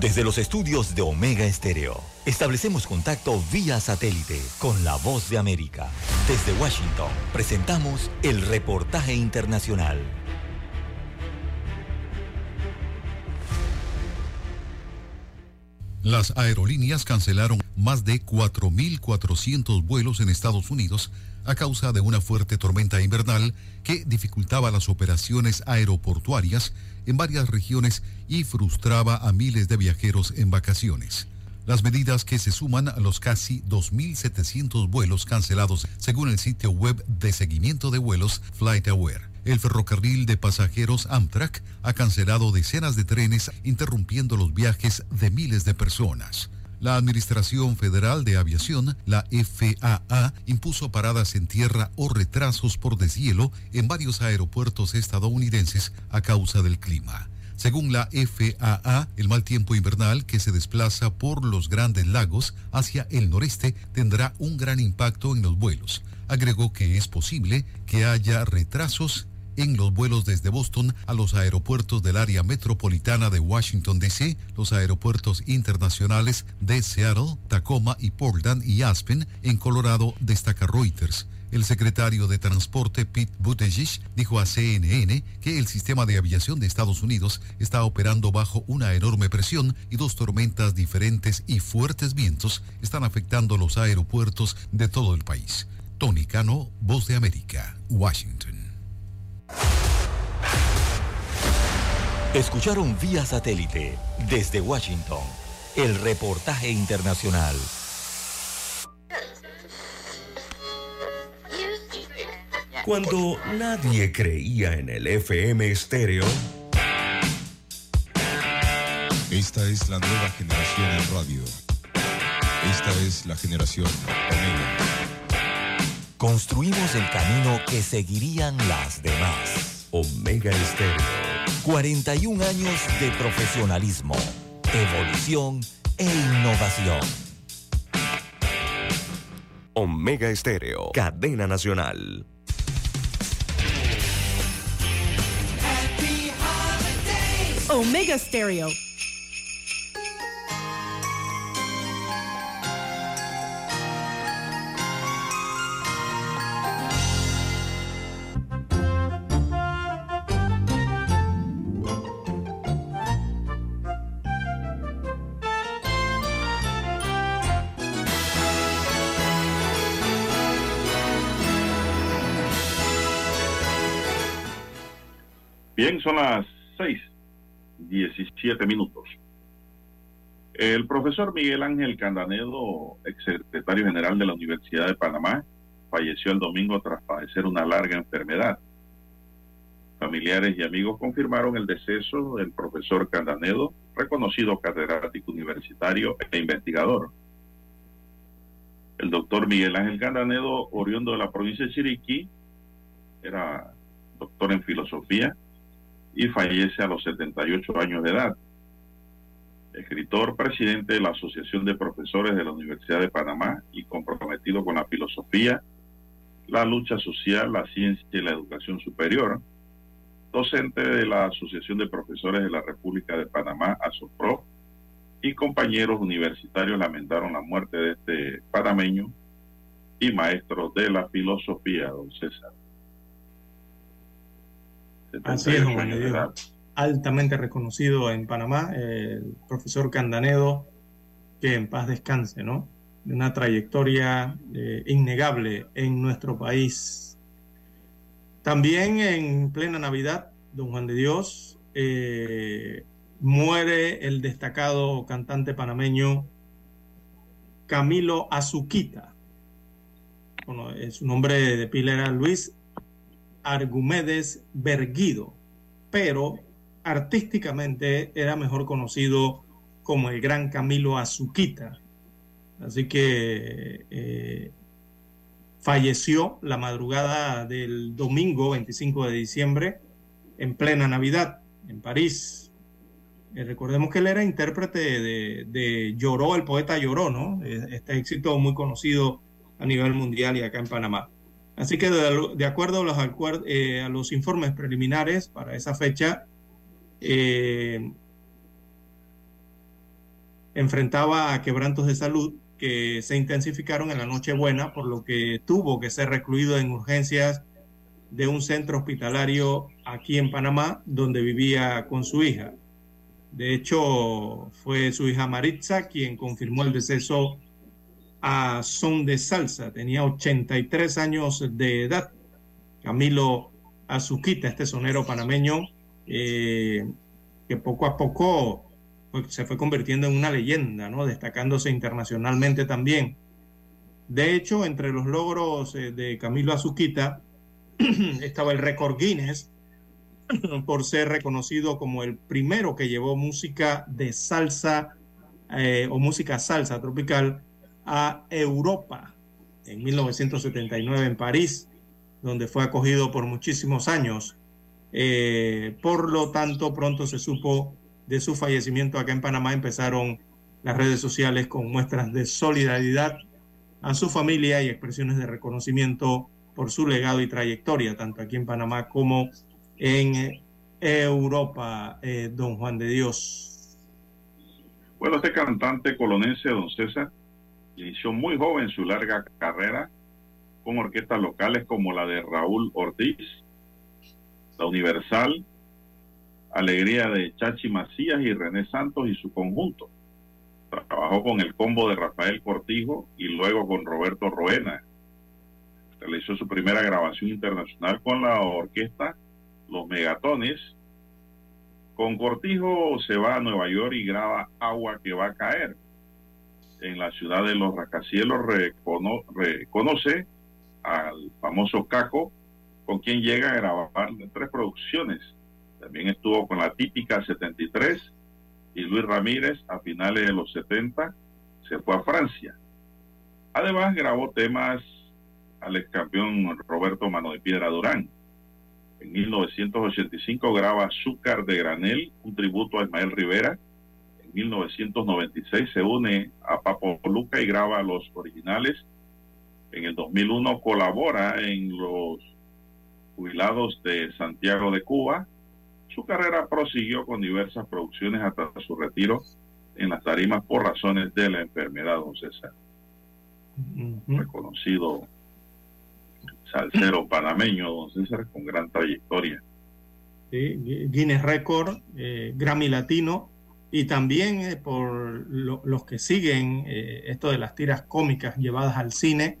S4: Desde los estudios de Omega Estéreo, establecemos contacto vía satélite con la voz de América. Desde Washington, presentamos el reportaje internacional.
S3: Las aerolíneas cancelaron más de 4.400 vuelos en Estados Unidos a causa de una fuerte tormenta invernal que dificultaba las operaciones aeroportuarias en varias regiones y frustraba a miles de viajeros en vacaciones. Las medidas que se suman a los casi 2.700 vuelos cancelados según el sitio web de seguimiento de vuelos FlightAware. El ferrocarril de pasajeros Amtrak ha cancelado decenas de trenes interrumpiendo los viajes de miles de personas. La Administración Federal de Aviación, la FAA, impuso paradas en tierra o retrasos por deshielo en varios aeropuertos estadounidenses a causa del clima. Según la FAA, el mal tiempo invernal que se desplaza por los grandes lagos hacia el noreste tendrá un gran impacto en los vuelos. Agregó que es posible que haya retrasos en los vuelos desde Boston a los aeropuertos del área metropolitana de Washington, D.C., los aeropuertos internacionales de Seattle, Tacoma y Portland y Aspen, en Colorado, destaca Reuters. El secretario de Transporte Pete Buttigieg dijo a CNN que el sistema de aviación de Estados Unidos está operando bajo una enorme presión y dos tormentas diferentes y fuertes vientos están afectando los aeropuertos de todo el país. Tony Cano, Voz de América, Washington.
S4: Escucharon vía satélite desde Washington el reportaje internacional.
S2: Cuando nadie creía en el FM estéreo,
S3: Esta es la nueva generación en radio. Esta es la generación Omega.
S4: Construimos el camino que seguirían las demás.
S2: Omega Estéreo.
S4: 41 años de profesionalismo, evolución e innovación.
S2: Omega Estéreo. Cadena Nacional.
S7: Omega Stereo.
S1: Bien, son las 6, 17 minutos. El profesor Miguel Ángel Candanedo, exsecretario general de la Universidad de Panamá, falleció el domingo tras padecer una larga enfermedad. Familiares y amigos confirmaron el deceso del profesor Candanedo, reconocido catedrático universitario e investigador. El doctor Miguel Ángel Candanedo, oriundo de la provincia de Chiriquí, era doctor en filosofía y fallece a los 78 años de edad. Escritor, presidente de la Asociación de Profesores de la Universidad de Panamá y comprometido con la filosofía, la lucha social, la ciencia y la educación superior. Docente de la Asociación de Profesores de la República de Panamá, ASOPRO, y compañeros universitarios lamentaron la muerte de este panameño y maestro de la filosofía, don César.
S5: Así es,
S1: 78
S5: don Juan
S1: años
S5: de
S1: de
S5: Dios.
S1: edad.
S5: Altamente reconocido en Panamá, el profesor Candanedo, que en paz descanse, ¿no? De una trayectoria eh, innegable en nuestro país. También en plena Navidad, don Juan de Dios, eh, muere el destacado cantante panameño Camilo Azuquita. Bueno, su nombre de pila era Luis Argumedes Berguido, pero artísticamente era mejor conocido como el gran Camilo Azuquita. Así que eh, falleció la madrugada del domingo 25 de diciembre en plena Navidad en París. Eh, recordemos que él era intérprete de, de, Lloró, el poeta Lloró, ¿no? Eh, este éxito muy conocido a nivel mundial y acá en Panamá. Así que de, acuerdo a los, eh, a los, informes preliminares para esa fecha, eh, enfrentaba a quebrantos de salud que se intensificaron en la Nochebuena, por lo que tuvo que ser recluido en urgencias de un centro hospitalario aquí en Panamá, donde vivía con su hija. De hecho, fue su hija Maritza quien confirmó el deceso a son de salsa. Tenía 83 años de edad. Camilo Azuquita, este sonero panameño, eh, que poco a poco pues, se fue convirtiendo en una leyenda, ¿no? destacándose internacionalmente también. De hecho, entre los logros eh, de Camilo Azuquita <clears throat> estaba el récord Guinness <clears throat> por ser reconocido como el primero que llevó música de salsa eh, o música salsa tropical a Europa en 1979 en París, donde fue acogido por muchísimos años. Eh, por lo tanto, pronto se supo de su fallecimiento acá en Panamá, empezaron las redes sociales con muestras de solidaridad a su familia y expresiones de reconocimiento por su legado y trayectoria, tanto aquí en Panamá como en Europa, eh, don Juan de Dios.
S1: Bueno, este cantante colonense, don César, inició muy joven su larga carrera con orquestas locales como la de Raúl Ortiz, la Universal, Alegría de Chachi Macías y René Santos y su conjunto. Trabajó con el combo de Rafael Cortijo y luego con Roberto Roena. Realizó su primera grabación internacional con la orquesta Los Megatones. Con Cortijo se va a Nueva York y graba Agua que va a caer en la ciudad de los rascacielos reconoce al famoso Caco, con quien llega a grabar tres producciones. También estuvo con la típica 73 y Luis Ramírez a finales de los 70 se fue a Francia. Además grabó temas al ex campeón Roberto Mano de Piedra Durán. En 1985 graba Azúcar de Granel, un tributo a Ismael Rivera 1996 se une a Papo Luca y graba los originales. En el 2001 colabora en los jubilados de Santiago de Cuba. Su carrera prosiguió con diversas producciones hasta su retiro en las tarimas por razones de la enfermedad, don César. Reconocido salsero panameño, don César, con gran trayectoria.
S5: Guinness Record, eh, Grammy Latino, y también eh, por los que siguen eh, esto de las tiras cómicas llevadas al cine.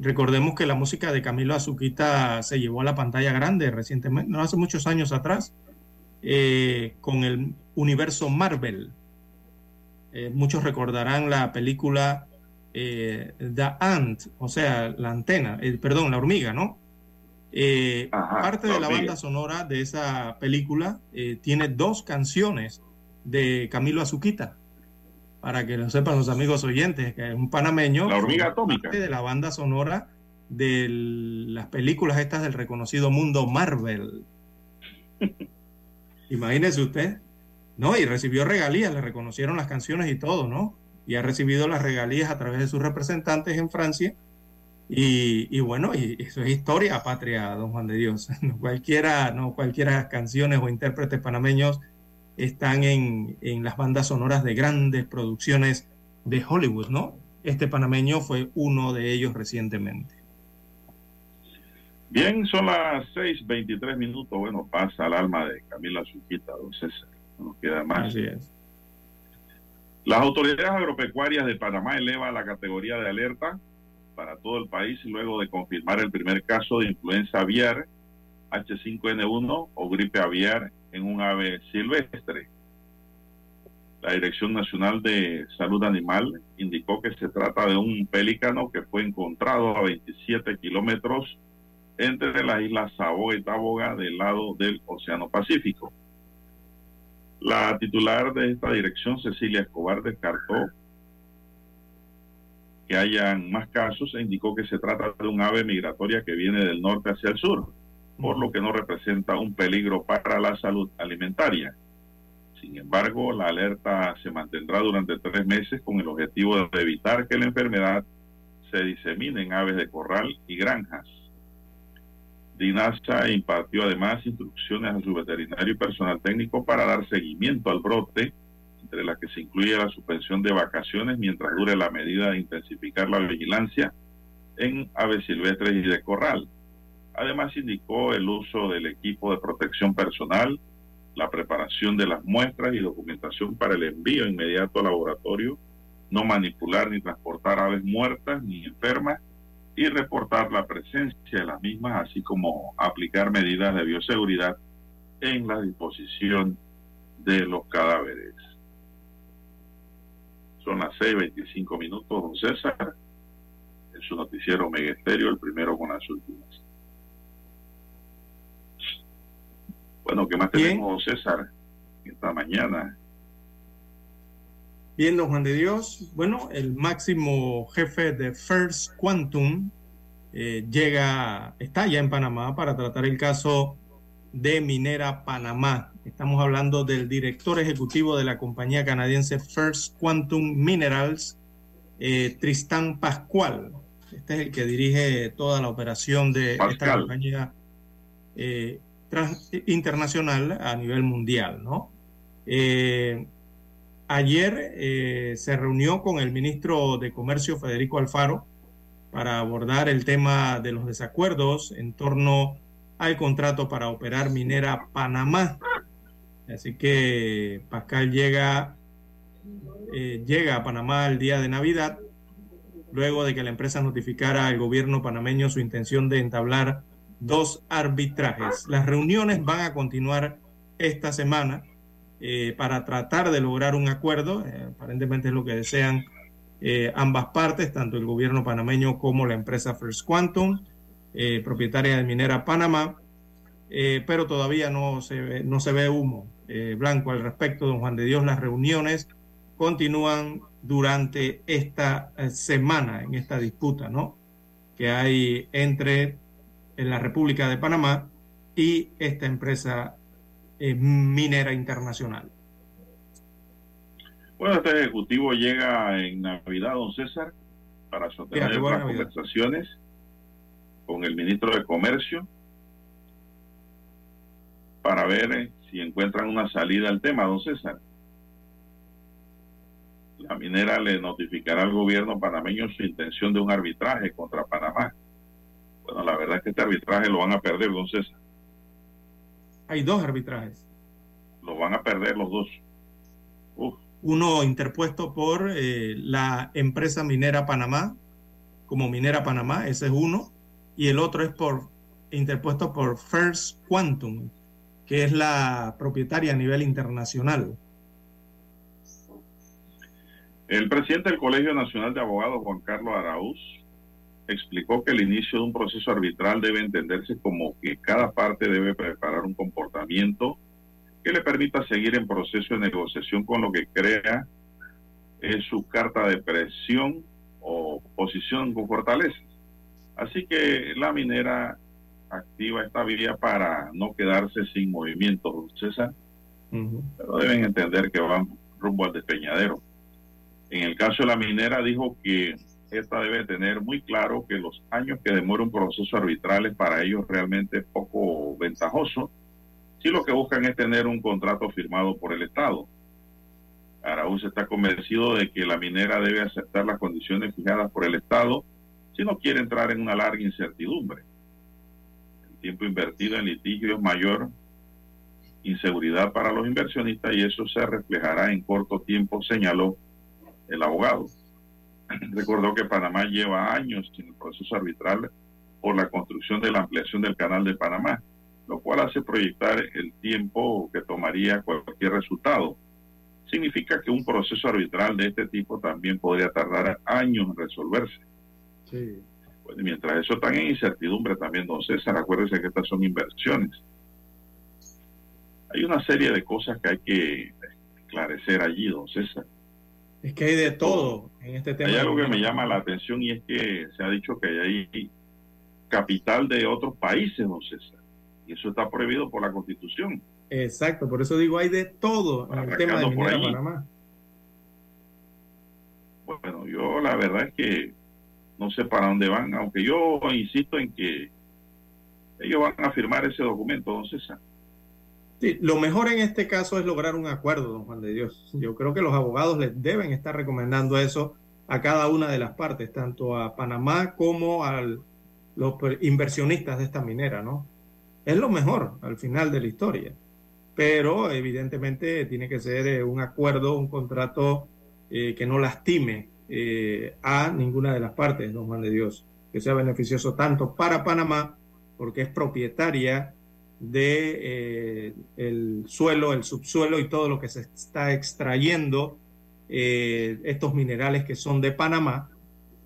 S5: Recordemos que la música de Camilo Azuquita se llevó a la pantalla grande recientemente, no hace muchos años atrás, eh, con el universo Marvel. muchos recordarán la película The Ant, o sea, la antena, perdón, la hormiga, ¿no? parte de la banda sonora de esa película tiene dos canciones de Camilo Azuquita, para que lo sepan los amigos oyentes, que es un panameño.
S1: La hormiga atómica.
S5: De la banda sonora de las películas estas del reconocido mundo Marvel. <laughs> Imagínese usted. No, y recibió regalías, le reconocieron las canciones y todo, ¿no? Y ha recibido las regalías a través de sus representantes en Francia. Y, y bueno, y eso es historia patria, don Juan de Dios. <laughs> No cualquiera, no cualquiera canciones o intérpretes panameños están en, en las bandas sonoras de grandes producciones de Hollywood, ¿no? Este panameño fue uno de ellos recientemente.
S1: Bien, son las 6:23 minutos. Bueno, pasa al alma de Camila Suquita, don César. No queda más.
S5: Así es.
S1: Las autoridades agropecuarias de Panamá elevan la categoría de alerta para todo el país luego de confirmar el primer caso de influenza aviar H5N1 o gripe aviar en un ave silvestre. La Dirección Nacional de Salud Animal indicó que se trata de un pelícano que fue encontrado a 27 kilómetros entre las islas Saboga y Taboga del lado del Océano Pacífico. La titular de esta dirección, Cecilia Escobar, descartó que hayan más casos e indicó que se trata de un ave migratoria que viene del norte hacia el sur, por lo que no representa un peligro para la salud alimentaria. Sin embargo, la alerta se mantendrá durante tres meses con el objetivo de evitar que la enfermedad se disemine en aves de corral y granjas. DINASA impartió además instrucciones a su veterinario y personal técnico para dar seguimiento al brote, entre las que se incluye la suspensión de vacaciones mientras dure la medida de intensificar la vigilancia en aves silvestres y de corral. Además indicó el uso del equipo de protección personal, la preparación de las muestras y documentación para el envío inmediato al laboratorio, no manipular ni transportar aves muertas ni enfermas y reportar la presencia de las mismas, así como aplicar medidas de bioseguridad en la disposición de los cadáveres. Son las 6.25 minutos, don César, en su noticiero Megesterio, el primero con las últimas. Bueno, ¿qué más tenemos, César, esta mañana?
S5: Bien, don Juan de Dios. Bueno, el máximo jefe de First Quantum eh, llega, está ya en Panamá para tratar el caso de Minera Panamá. Estamos hablando del director ejecutivo de la compañía canadiense First Quantum Minerals, eh, Tristán Pascual. Este es el que dirige toda la operación de esta compañía eh, internacional a nivel mundial, ¿no? Eh, ayer eh, se reunió con el ministro de Comercio, Federico Alfaro, para abordar el tema de los desacuerdos en torno al contrato para operar minera Panamá. Así que Pascal llega, eh, llega a Panamá el día de Navidad, luego de que la empresa notificara al gobierno panameño su intención de entablar dos arbitrajes. Las reuniones van a continuar esta semana eh, para tratar de lograr un acuerdo. Eh, aparentemente es lo que desean eh, ambas partes, tanto el gobierno panameño como la empresa First Quantum, propietaria de Minera Panamá, pero todavía no se ve, no se ve humo blanco al respecto, don Juan de Dios. Las reuniones continúan durante esta semana en esta disputa, ¿no? Que hay entre en la República de Panamá y esta empresa eh, minera internacional.
S1: Bueno, este ejecutivo llega en Navidad, don César, para sostener las conversaciones con el ministro de Comercio para ver eh, si encuentran una salida al tema, don César. La minera le notificará al gobierno panameño su intención de un arbitraje contra Panamá. Bueno, la verdad es que este arbitraje lo van a perder, don César.
S5: Hay dos arbitrajes.
S1: Lo van a perder los dos.
S5: Uno interpuesto por eh, la empresa minera Panamá, como Minera Panamá, ese es uno. Y el otro es por interpuesto por First Quantum, que es la propietaria a nivel internacional.
S1: El presidente del Colegio Nacional de Abogados, Juan Carlos Araúz, explicó que el inicio de un proceso arbitral debe entenderse como que cada parte debe preparar un comportamiento que le permita seguir en proceso de negociación con lo que crea es su carta de presión o posición con fortaleza. Así que la minera activa esta vía para no quedarse sin movimiento, César, pero deben entender que van rumbo al despeñadero. En el caso de la minera dijo que esta debe tener muy claro que los años que demora un proceso arbitral para ellos realmente poco ventajoso si lo que buscan es tener un contrato firmado por el Estado. Araúz está convencido de que la minera debe aceptar las condiciones fijadas por el Estado si no quiere entrar en una larga incertidumbre. El tiempo invertido en litigio es mayor inseguridad para los inversionistas y eso se reflejará en corto tiempo, señaló el abogado. <clears throat> Recordó que Panamá lleva años en el proceso arbitral por la construcción de la ampliación del canal de Panamá, lo cual hace proyectar el tiempo que tomaría cualquier resultado. significa que un proceso arbitral de este tipo también podría tardar años en resolverse. Sí. Pues mientras eso está en incertidumbre también, don César, acuérdese que estas son inversiones. Hay una serie de cosas que hay que esclarecer allí, don César.
S5: Es que hay de todo en este tema.
S1: Hay algo que me llama la atención y es que se ha dicho que hay capital de otros países, don César. Y eso está prohibido por la Constitución.
S5: Exacto, por eso digo, hay de todo en el tema de Minera Panamá.
S1: Bueno, yo la verdad es que no sé para dónde van, aunque yo insisto en que ellos van a firmar ese documento, don César.
S5: Sí, lo mejor en este caso es lograr un acuerdo, don Juan de Dios. Yo creo que los abogados les deben estar recomendando eso a cada una de las partes, tanto a Panamá como a los inversionistas de esta minera, ¿no? Es lo mejor al final de la historia, pero evidentemente tiene que ser eh, un acuerdo, un contrato eh, que no lastime eh, a ninguna de las partes, don Juan de Dios, que sea beneficioso tanto para Panamá, porque es propietaria de eh, el suelo, el subsuelo y todo lo que se está extrayendo eh, estos minerales que son de Panamá.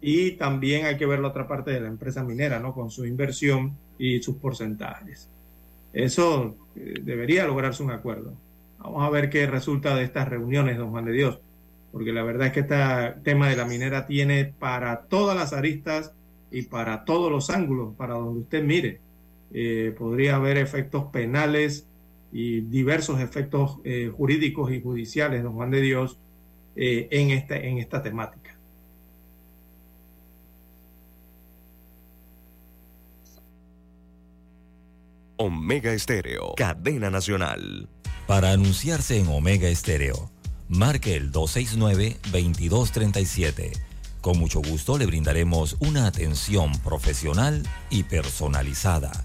S5: Y también hay que ver la otra parte de la empresa minera, ¿no? Con su inversión y sus porcentajes. Eso eh, debería lograrse un acuerdo. Vamos a ver qué resulta de estas reuniones, don Juan de Dios, porque la verdad es que este tema de la minera tiene para todas las aristas y para todos los ángulos, para donde usted mire eh, podría haber efectos penales y diversos efectos eh, jurídicos y judiciales, don Juan de Dios, eh, en, esta, en esta temática.
S2: Omega Estéreo, cadena nacional.
S4: Para anunciarse en Omega Estéreo, marque el 269-2237. Con mucho gusto le brindaremos una atención profesional y personalizada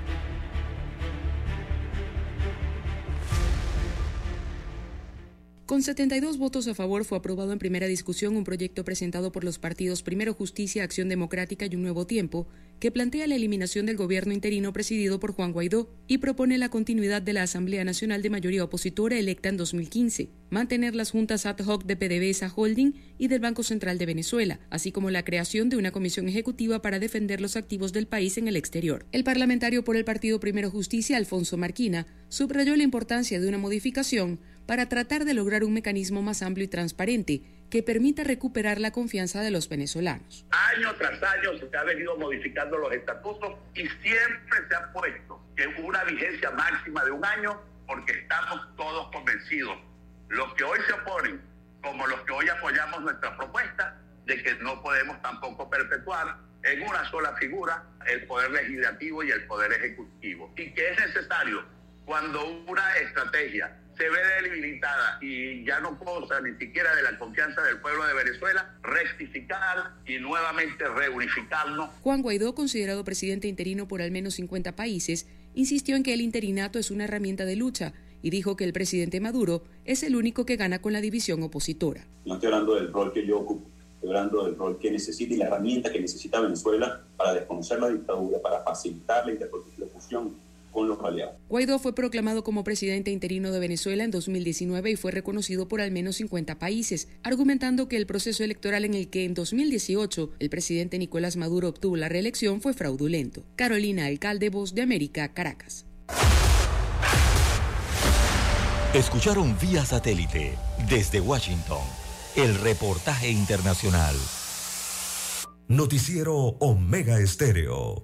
S8: Con 72 votos a favor fue aprobado en primera discusión un proyecto presentado por los partidos Primero Justicia, Acción Democrática y Un Nuevo Tiempo, que plantea la eliminación del gobierno interino presidido por Juan Guaidó y propone la continuidad de la Asamblea Nacional de mayoría opositora electa en 2015, mantener las juntas ad hoc de PDVSA Holding y del Banco Central de Venezuela, así como la creación de una comisión ejecutiva para defender los activos del país en el exterior. El parlamentario por el Partido Primero Justicia, Alfonso Marquina, subrayó la importancia de una modificación para tratar de lograr un mecanismo más amplio y transparente que permita recuperar la confianza de los venezolanos.
S9: Año tras año se ha venido modificando los estatutos y siempre se ha puesto que una vigencia máxima de un año porque estamos todos convencidos, los que hoy se oponen como los que hoy apoyamos nuestra propuesta, de que no podemos tampoco perpetuar en una sola figura el poder legislativo y el poder ejecutivo. Y que es necesario cuando una estrategia se ve debilitada y ya no goza ni siquiera de la confianza del pueblo de Venezuela, rectificar y nuevamente reunificarnos.
S8: Juan Guaidó, considerado presidente interino por al menos 50 países, insistió en que el interinato es una herramienta de lucha y dijo que el presidente Maduro es el único que gana con la división opositora.
S10: No estoy hablando del rol que yo ocupo, estoy hablando del rol que necesita y la herramienta que necesita Venezuela para desconocer la dictadura, para facilitar la interlocución con los aliados.
S8: Guaidó fue proclamado como presidente interino de Venezuela en 2019 y fue reconocido por al menos 50 países, argumentando que el proceso electoral en el que en 2018 el presidente Nicolás Maduro obtuvo la reelección fue fraudulento. Carolina Alcalde, Voz de América, Caracas.
S4: Escucharon vía satélite desde Washington el reportaje internacional.
S2: Noticiero Omega Estéreo.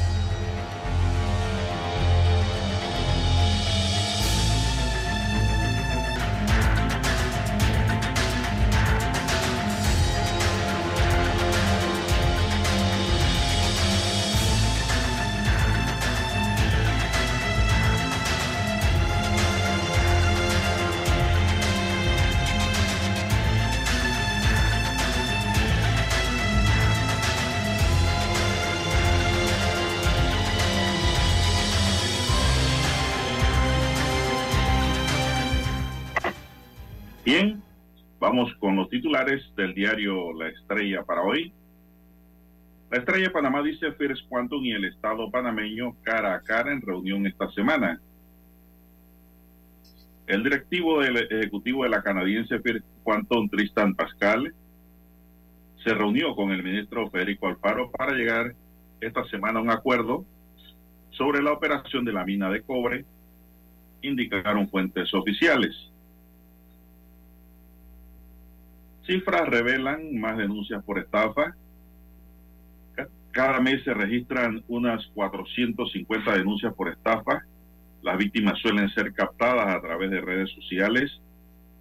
S1: Titulares del diario La Estrella para hoy. La Estrella de Panamá dice First Quantum y el Estado panameño cara a cara en reunión esta semana. El directivo del ejecutivo de la canadiense First Quantum, Tristan Pascal, se reunió con el ministro Federico Alfaro para llegar esta semana a un acuerdo sobre la operación de la mina de cobre, indicaron fuentes oficiales. Cifras revelan más denuncias por estafa. Cada mes se registran unas 450 denuncias por estafa. Las víctimas suelen ser captadas a través de redes sociales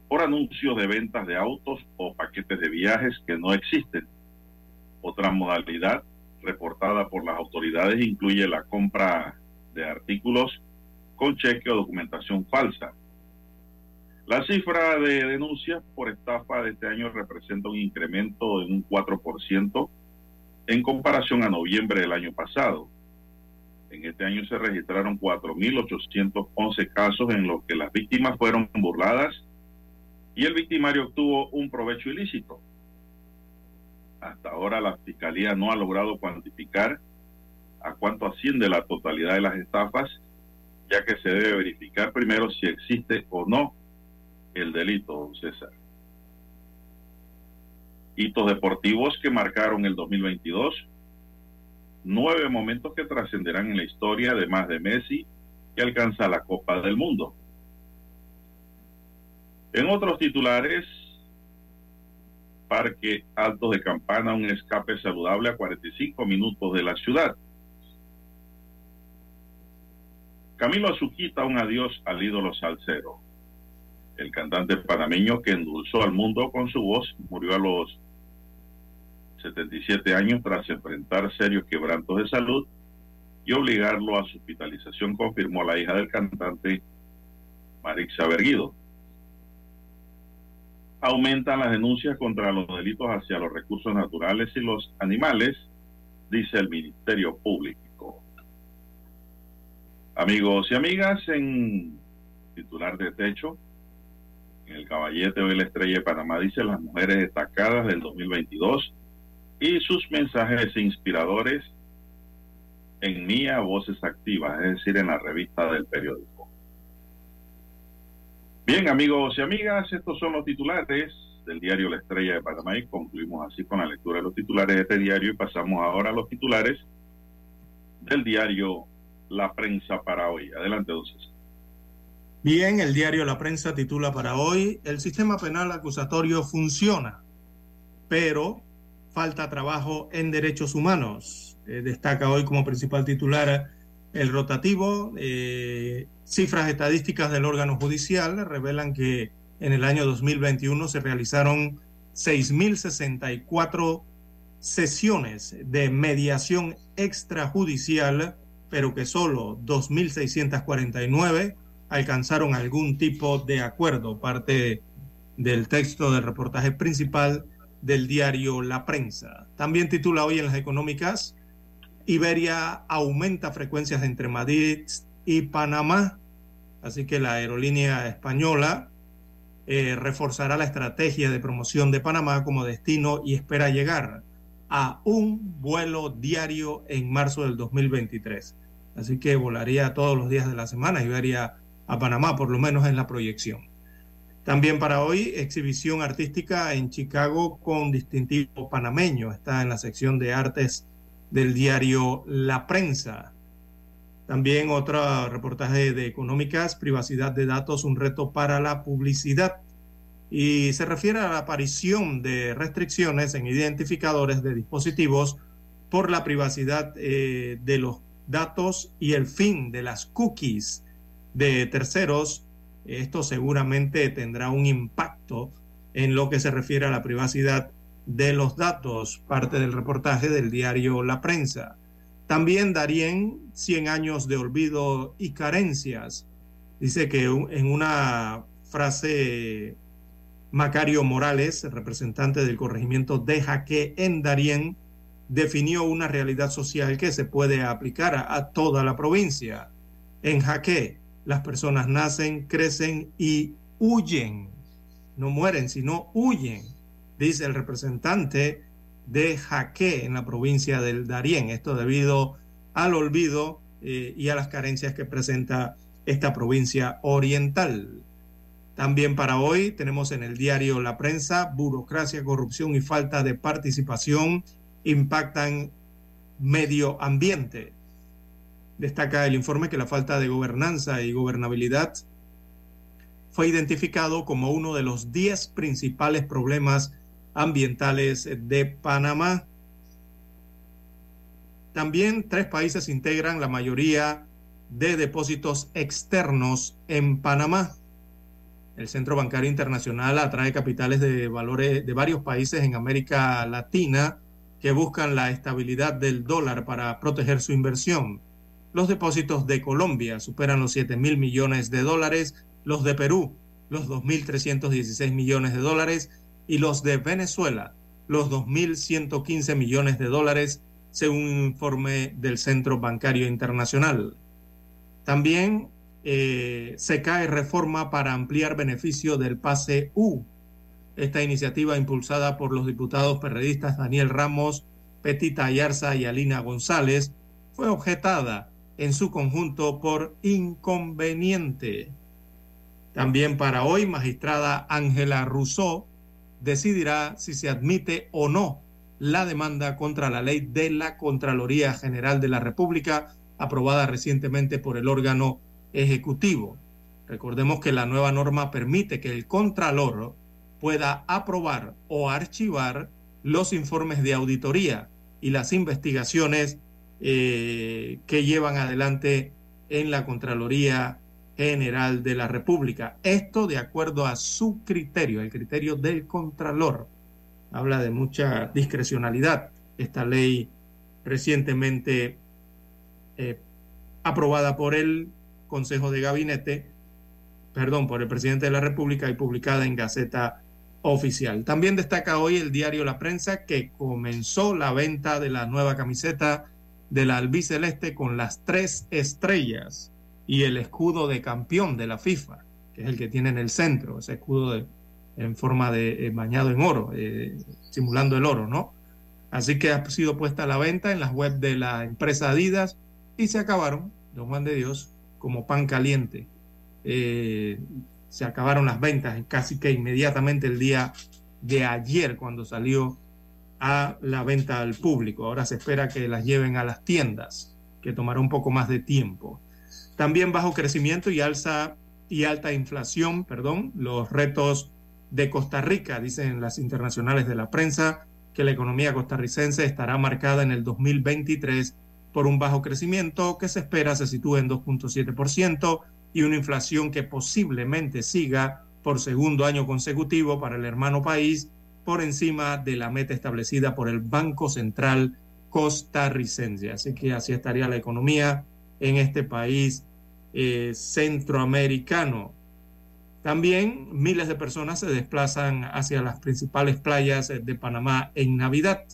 S1: por anuncios de ventas de autos o paquetes de viajes que no existen. Otra modalidad reportada por las autoridades incluye la compra de artículos con cheque o documentación falsa. La cifra de denuncias por estafa de este año representa un incremento de un 4% en comparación a noviembre del año pasado. En este año se registraron 4.811 casos en los que las víctimas fueron burladas y el victimario obtuvo un provecho ilícito. Hasta ahora la Fiscalía no ha logrado cuantificar a cuánto asciende la totalidad de las estafas, ya que se debe verificar primero si existe o no el delito, César. Hitos deportivos que marcaron el 2022. Nueve momentos que trascenderán en la historia, además de Messi, que alcanza la Copa del Mundo. En otros titulares, Parque Altos de Campana, un escape saludable a 45 minutos de la ciudad. Camilo Azuquita, un adiós al ídolo salsero. El cantante panameño que endulzó al mundo con su voz murió a los 77 años tras enfrentar serios quebrantos de salud y obligarlo a su hospitalización, confirmó la hija del cantante, Marixa Berguido. Aumentan las denuncias contra los delitos hacia los recursos naturales y los animales, dice el Ministerio Público. Amigos y amigas, en titular de techo, en el caballete de la estrella de Panamá dice las mujeres destacadas del 2022 y sus mensajes inspiradores en Mía Voces Activas, es decir, en la revista del periódico. Bien, amigos y amigas, estos son los titulares del diario La Estrella de Panamá y concluimos así con la lectura de los titulares de este diario y pasamos ahora a los titulares del diario La Prensa para hoy. Adelante, entonces.
S5: Bien, el diario La Prensa titula para hoy, el sistema penal acusatorio funciona, pero falta trabajo en derechos humanos. Eh, destaca hoy como principal titular el rotativo. Eh, cifras estadísticas del órgano judicial revelan que en el año 2021 se realizaron 6.064 sesiones de mediación extrajudicial, pero que solo 2.649 alcanzaron algún tipo de acuerdo, parte del texto del reportaje principal del diario La Prensa. También titula hoy en las económicas, Iberia aumenta frecuencias entre Madrid y Panamá, así que la aerolínea española eh, reforzará la estrategia de promoción de Panamá como destino y espera llegar a un vuelo diario en marzo del 2023. Así que volaría todos los días de la semana Iberia a Panamá, por lo menos en la proyección. También para hoy, exhibición artística en Chicago con distintivo panameño. Está en la sección de artes del diario La Prensa. También otro reportaje de económicas, privacidad de datos, un reto para la publicidad. Y se refiere a la aparición de restricciones en identificadores de dispositivos por la privacidad eh, de los datos y el fin de las cookies de terceros. Esto seguramente tendrá un impacto en lo que se refiere a la privacidad de los datos, parte del reportaje del diario La Prensa. También Darien, 100 años de olvido y carencias. Dice que en una frase, Macario Morales, representante del corregimiento de Jaque en Darien, definió una realidad social que se puede aplicar a, toda la provincia. En Jaque, las personas nacen, crecen y huyen. No mueren, sino huyen, dice el representante de Jaque en la provincia del Darién. Esto debido al olvido eh, y a las carencias que presenta esta provincia oriental. También para hoy tenemos en el diario La Prensa, burocracia, corrupción y falta de participación impactan medio ambiente. Destaca el informe que la falta de gobernanza y gobernabilidad fue identificado como uno de los 10 principales problemas ambientales de Panamá. También tres países integran la mayoría de depósitos externos en Panamá. El Centro Bancario Internacional atrae capitales de valores de varios países en América Latina que buscan la estabilidad del dólar para proteger su inversión. Los depósitos de Colombia superan los 7 mil millones de dólares, los de Perú los 2.316 millones de dólares y los de Venezuela los 2.115 millones de dólares, según un informe del Centro Bancario Internacional. También eh, se cae reforma para ampliar beneficio del pase U. Esta iniciativa, impulsada por los diputados perredistas Daniel Ramos, Petita Ayarza y Alina González, fue objetada en su conjunto por inconveniente. También para hoy, magistrada Ángela Rousseau decidirá si se admite o no la demanda contra la ley de la Contraloría General de la República, aprobada recientemente por el órgano ejecutivo. Recordemos que la nueva norma permite que el Contralor pueda aprobar o archivar los informes de auditoría y las investigaciones eh, que llevan adelante en la Contraloría General de la República. Esto de acuerdo a su criterio, el criterio del Contralor. Habla de mucha discrecionalidad. Esta ley recientemente eh, aprobada por el Consejo de Gabinete, perdón, por el presidente de la República y publicada en Gaceta Oficial. También destaca hoy el diario La Prensa que comenzó la venta de la nueva camiseta de la albiceleste con las tres estrellas y el escudo de campeón de la FIFA, que es el que tiene en el centro, ese escudo en forma de eh, bañado en oro, eh, simulando el oro, ¿no? Así que ha sido puesta a la venta en las web de la empresa Adidas y se acabaron, don Juan de Dios, como pan caliente. Eh, se acabaron las ventas casi que inmediatamente el día de ayer cuando salió a la venta al público. Ahora se espera que las lleven a las tiendas, que tomará un poco más de tiempo. También bajo crecimiento y alza y alta inflación, perdón, los retos de Costa Rica, dicen las internacionales de la prensa, que la economía costarricense estará marcada en el 2023 por un bajo crecimiento que se espera se sitúe en 2.7% y una inflación que posiblemente siga por segundo año consecutivo para el hermano país por encima de la meta establecida por el Banco Central costarricense. Así que así estaría la economía en este país eh, centroamericano. También miles de personas se desplazan hacia las principales playas eh, de Panamá en Navidad.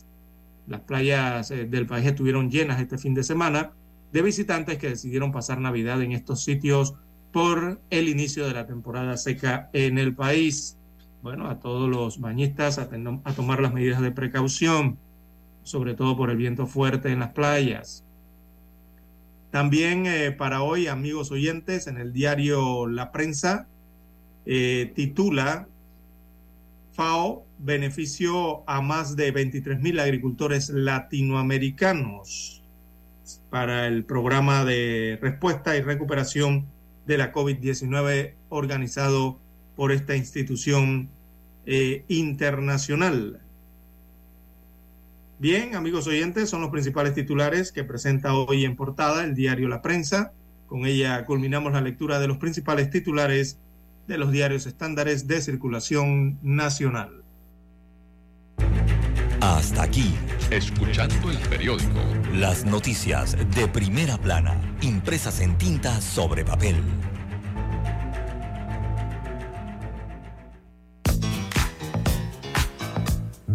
S5: Las playas eh, del país estuvieron llenas este fin de semana de visitantes que decidieron pasar Navidad en estos sitios por el inicio de la temporada seca en el país. Bueno, a todos los bañistas a, tomar las medidas de precaución, sobre todo por el viento fuerte en las playas. También eh, para hoy, amigos oyentes, en el diario La Prensa eh, titula FAO benefició a más de 23 mil agricultores latinoamericanos. para el programa de respuesta y recuperación de la COVID-19 organizado por esta institución eh, internacional. Bien, amigos oyentes, son los principales titulares que presenta hoy en portada el diario La Prensa. Con ella culminamos la lectura de los principales titulares de los diarios estándares de circulación nacional.
S4: Hasta aquí,
S11: escuchando el periódico.
S4: Las noticias de primera plana, impresas en tinta sobre papel.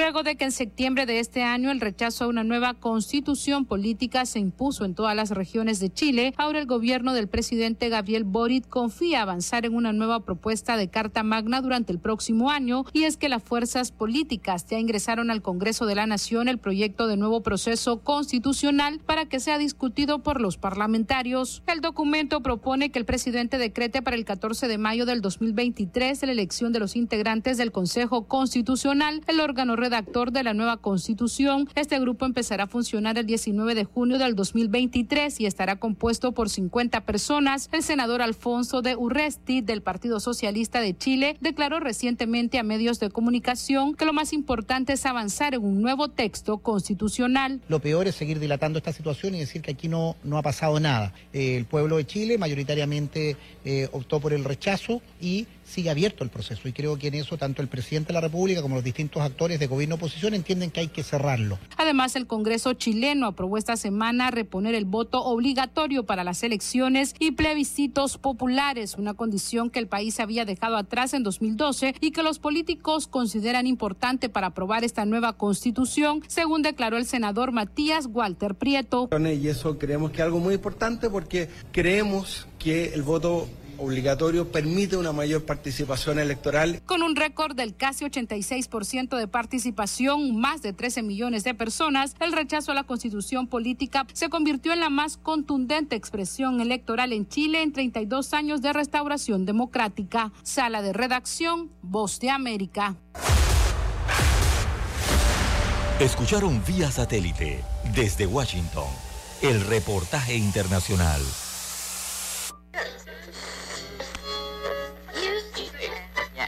S12: Luego de que en septiembre de este año el rechazo a una nueva constitución política se impuso en todas las regiones de Chile, ahora el gobierno del presidente Gabriel Boric confía avanzar en una nueva propuesta de Carta Magna durante el próximo año y es que las fuerzas políticas ya ingresaron al Congreso de la Nación el proyecto de nuevo proceso constitucional para que sea discutido por los parlamentarios. El documento propone que el presidente decrete para el 14 de mayo del 2023 la elección de los integrantes del Consejo Constitucional, el órgano redactor de la nueva constitución. Este grupo empezará a funcionar el 19 de junio del 2023 y estará compuesto por 50 personas. El senador Alfonso de Urresti del Partido Socialista de Chile declaró recientemente a medios de comunicación que lo más importante es avanzar en un nuevo texto constitucional.
S13: Lo peor es seguir dilatando esta situación y decir que aquí no, no ha pasado nada. Eh, el pueblo de Chile mayoritariamente eh, optó por el rechazo y sigue abierto el proceso y creo que en eso tanto el presidente de la República como los distintos actores de gobierno oposición entienden que hay que cerrarlo.
S12: Además, el Congreso chileno aprobó esta semana reponer el voto obligatorio para las elecciones y plebiscitos populares, una condición que el país había dejado atrás en 2012 y que los políticos consideran importante para aprobar esta nueva constitución, según declaró el senador Matías Walter Prieto.
S14: Y eso creemos que es algo muy importante porque creemos que el voto obligatorio permite una mayor participación electoral.
S12: Con un récord del casi 86% de participación, más de 13 millones de personas, el rechazo a la constitución política se convirtió en la más contundente expresión electoral en Chile en 32 años de restauración democrática. Sala de redacción, Voz de América.
S4: Escucharon vía satélite desde Washington el reportaje internacional.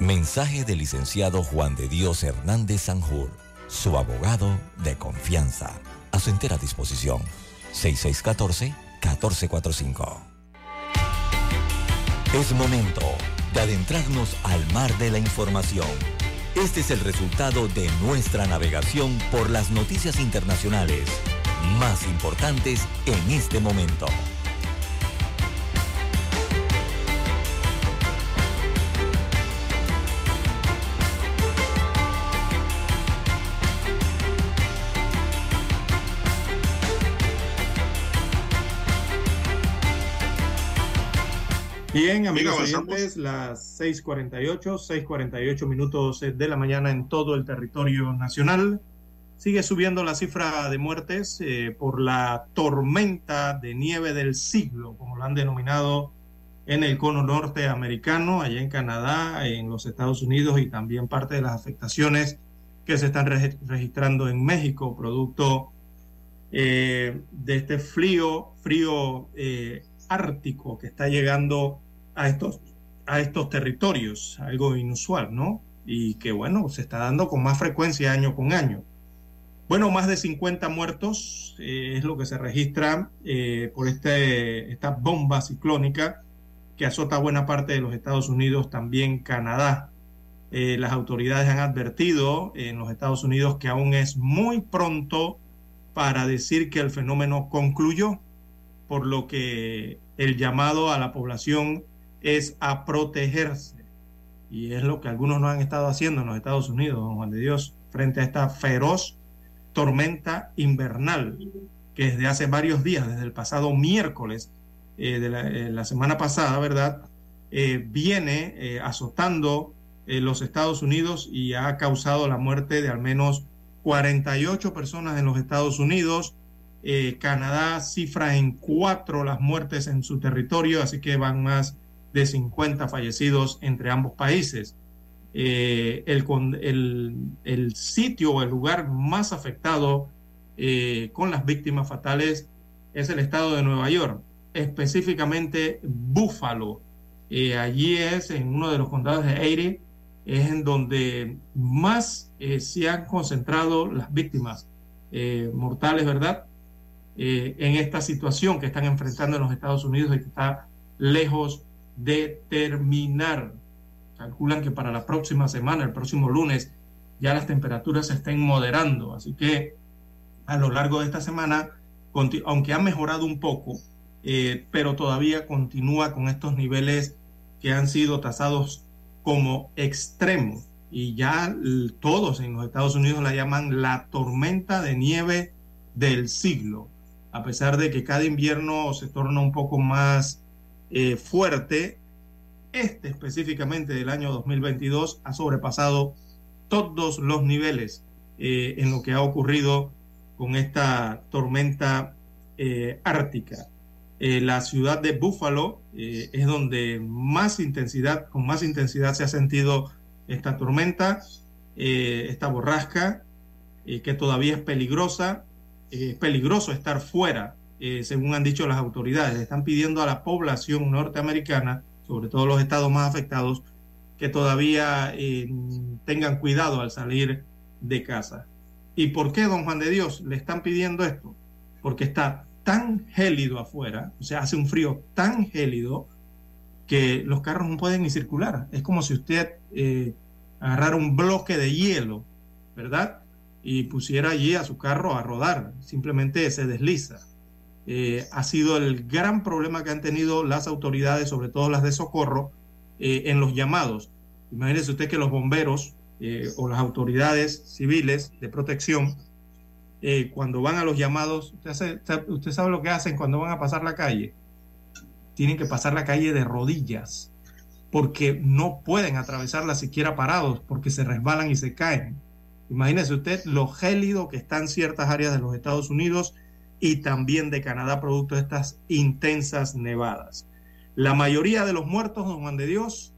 S4: Mensaje del licenciado Juan de Dios Hernández Sanjur, su abogado de confianza. A su entera disposición. 6614-1445. Es momento de adentrarnos al mar de la información. Este es el resultado de nuestra navegación por las noticias internacionales más importantes en este momento.
S5: Bien, amigos oyentes, las 6:48, 6:48 minutos de la mañana en todo el territorio nacional. Sigue subiendo la cifra de muertes eh, por la tormenta de nieve del siglo, como lo han denominado en el cono norteamericano, allá en Canadá, en los Estados Unidos y también parte de las afectaciones que se están registrando en México, producto eh, de este frío, frío eh, ártico que está llegando a estos, a estos territorios, algo inusual, ¿no? Y que bueno, se está dando con más frecuencia año con año. Bueno, más de 50 muertos eh, es lo que se registra eh, por este, esta bomba ciclónica que azota buena parte de los Estados Unidos, también Canadá. Eh, las autoridades han advertido en los Estados Unidos que aún es muy pronto para decir que el fenómeno concluyó, por lo que el llamado a la población es a protegerse. Y es lo que algunos no han estado haciendo en los Estados Unidos, don Juan de Dios, frente a esta feroz tormenta invernal que desde hace varios días, desde el pasado miércoles eh, de eh, la, semana pasada, ¿verdad? Eh, viene azotando los Estados Unidos y ha causado la muerte de al menos 48 personas en los Estados Unidos. Canadá cifra en cuatro las muertes en su territorio, así que van más de 50 fallecidos entre ambos países. Eh, el, el, sitio o el lugar más afectado eh, con las víctimas fatales es el estado de Nueva York, específicamente Buffalo. Eh, allí es, en uno de los condados de Erie, es en donde más se han concentrado las víctimas mortales, ¿verdad? en esta situación que están enfrentando en los Estados Unidos y que está lejos de terminar. Calculan que para la próxima semana, el próximo lunes, ya las temperaturas se estén moderando. Así que a lo largo de esta semana, aunque ha mejorado un poco, eh, pero todavía continúa con estos niveles que han sido tasados como extremos. Y ya todos en los Estados Unidos la llaman la tormenta de nieve del siglo. A pesar de que cada invierno se torna un poco más eh, fuerte, este específicamente del año 2022 ha sobrepasado todos los niveles eh, en lo que ha ocurrido con esta tormenta eh, ártica. la ciudad de Buffalo es donde más intensidad, con más intensidad se ha sentido esta tormenta, esta borrasca, que todavía es peligrosa. es peligroso estar fuera eh, según han dicho las autoridades. Están pidiendo a la población norteamericana, sobre todo los estados más afectados, que todavía eh, tengan cuidado al salir de casa. ¿Y por qué, don Juan de Dios, le están pidiendo esto? Porque está tan gélido afuera, o sea, hace un frío tan gélido que los carros no pueden ni circular. Es como si usted eh, agarrara un bloque de hielo, ¿verdad? Y pusiera allí a su carro a rodar, simplemente se desliza. Eh, ha sido el gran problema que han tenido las autoridades, sobre todo las de socorro, eh, en los llamados. Imagínese usted que los bomberos eh, o las autoridades civiles de protección, cuando van a los llamados, usted, usted sabe lo que hacen cuando van a pasar la calle. Tienen que pasar la calle de rodillas, porque no pueden atravesarla siquiera parados, porque se resbalan y se caen. Imagínese usted lo gélido que están ciertas áreas de los Estados Unidos y también de Canadá producto de estas intensas nevadas. La mayoría de los muertos, don Juan de Dios,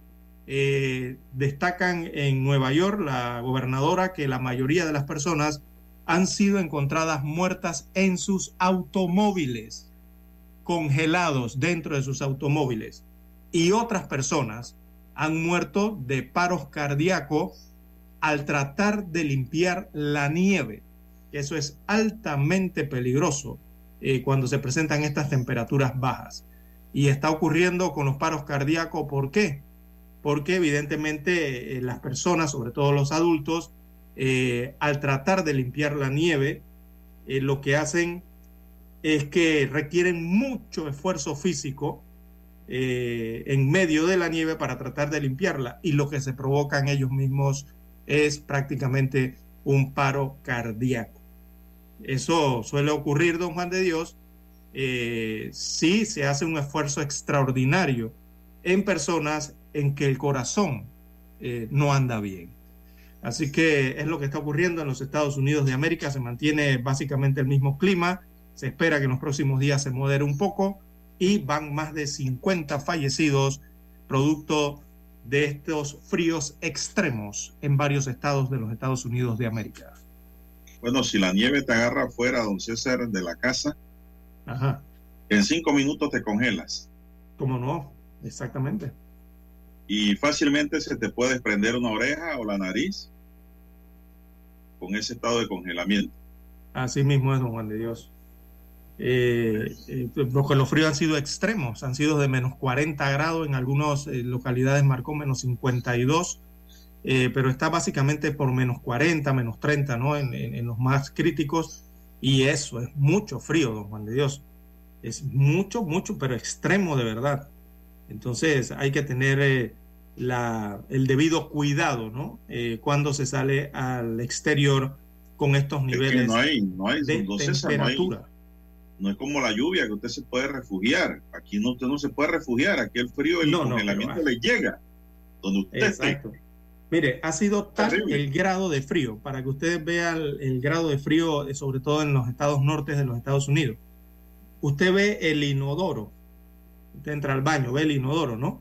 S5: eh, destacan en Nueva York, la gobernadora, que la mayoría de las personas han sido encontradas muertas en sus automóviles, congelados dentro de sus automóviles. Y otras personas han muerto de paros cardíacos al tratar de limpiar la nieve eso es altamente peligroso eh, cuando se presentan estas temperaturas bajas. Y está ocurriendo con los paros cardíacos. ¿Por qué? Porque evidentemente eh, las personas, sobre todo los adultos, eh, al tratar de limpiar la nieve, lo que hacen es que requieren mucho esfuerzo físico en medio de la nieve para tratar de limpiarla y lo que se provocan ellos mismos es prácticamente un paro cardíaco. Eso suele ocurrir, don Juan de Dios, eh, si se hace un esfuerzo extraordinario en personas en que el corazón eh, no anda bien. Así que es lo que está ocurriendo en los Estados Unidos de América. Se mantiene básicamente el mismo clima. Se espera que en los próximos días se modere un poco y van más de 50 fallecidos producto de estos fríos extremos en varios estados de los Estados Unidos de América.
S1: Bueno, si la nieve te agarra fuera, don César, de la casa,
S5: Ajá.
S1: en cinco minutos te congelas.
S5: ¿Cómo no? Exactamente.
S1: Y fácilmente se te puede desprender una oreja o la nariz con ese estado de congelamiento.
S5: Así mismo es, don Juan de Dios. Eh, eh, porque los fríos han sido extremos, han sido de menos 40 grados, en algunas eh, localidades marcó menos 52, eh, pero está básicamente por menos 40, menos 30, ¿no? En, en, en, los más críticos, y eso es mucho frío, don Juan de Dios. Es mucho, mucho, pero extremo de verdad. Entonces hay que tener eh, la, el debido cuidado, ¿no? cuando se sale al exterior con estos niveles
S1: es que no hay, no hay,
S5: de temperatura.
S1: No hay no es como la lluvia que usted se puede refugiar. Aquí no, usted no se puede refugiar. Aquí el frío, el
S5: No,
S1: congelamiento
S5: pero-
S1: le llega. Donde usted
S5: Exacto. Mire, ha sido tal el grado de frío, para que ustedes vean el, el grado de frío, eh, sobre todo en los estados nortes de los Estados Unidos. Usted ve el inodoro, usted entra al baño, ve el inodoro, ¿no?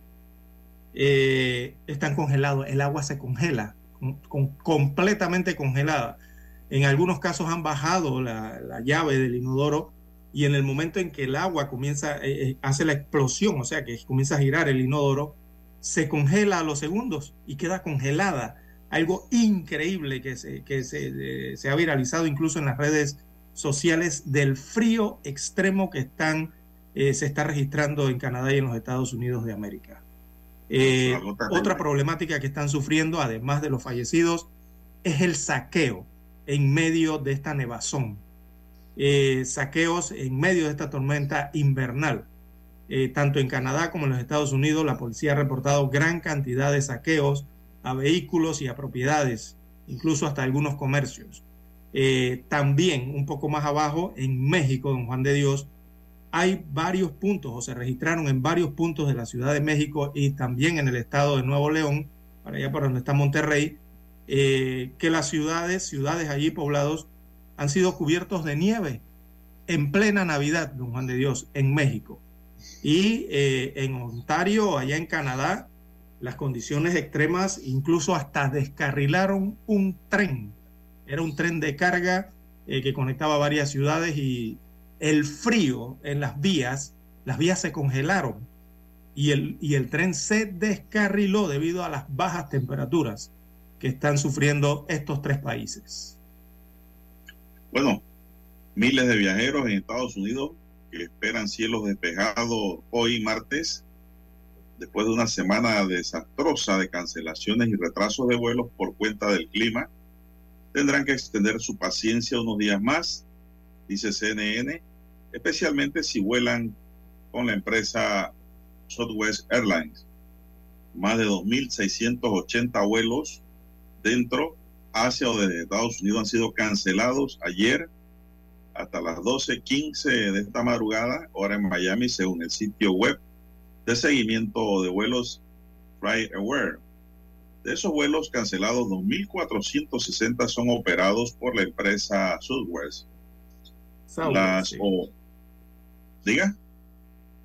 S5: Eh, están congelados, el agua se congela, con- con- completamente congelada. En algunos casos han bajado la, la llave del inodoro y en el momento en que el agua comienza, eh, eh, hace la explosión, o sea, que comienza a girar el inodoro, se congela a los segundos y queda congelada. Algo increíble que se, que se, eh, se ha viralizado incluso en las redes sociales del frío extremo que están, eh, se está registrando en Canadá y en los Estados Unidos de América. Eh, otra problemática que están sufriendo, además de los fallecidos, es el saqueo en medio de esta nevazón. Eh, saqueos en medio de esta tormenta invernal. Eh, tanto en Canadá como en los Estados Unidos, la policía ha reportado gran cantidad de saqueos a vehículos y a propiedades, incluso hasta algunos comercios. Eh, también, un poco más abajo, en México, don Juan de Dios, hay varios puntos, o se registraron en varios puntos de la Ciudad de México y también en el estado de Nuevo León, para allá por donde está Monterrey, eh, que las ciudades, ciudades allí poblados, han sido cubiertos de nieve en plena Navidad, don Juan de Dios, en México. Y eh, en Ontario, allá en Canadá, las condiciones extremas incluso hasta descarrilaron un tren. Era un tren de carga eh, que conectaba varias ciudades y el frío en las vías, las vías se congelaron y el, y el tren se descarriló debido a las bajas temperaturas que están sufriendo estos tres países.
S1: Bueno, miles de viajeros en Estados Unidos que esperan cielos despejados hoy martes, después de una semana desastrosa de cancelaciones y retrasos de vuelos por cuenta del clima, tendrán que extender su paciencia unos días más, dice CNN, especialmente si vuelan con la empresa Southwest Airlines. Más de 2.680 vuelos dentro, hacia o desde Estados Unidos han sido cancelados ayer hasta las 12.15 de esta madrugada, hora en Miami, según el sitio web de seguimiento de vuelos FlightAware. De esos vuelos cancelados, 2.460 son operados por la empresa Southwest.
S5: Southwest,
S1: Las,
S5: sí.
S1: o- diga,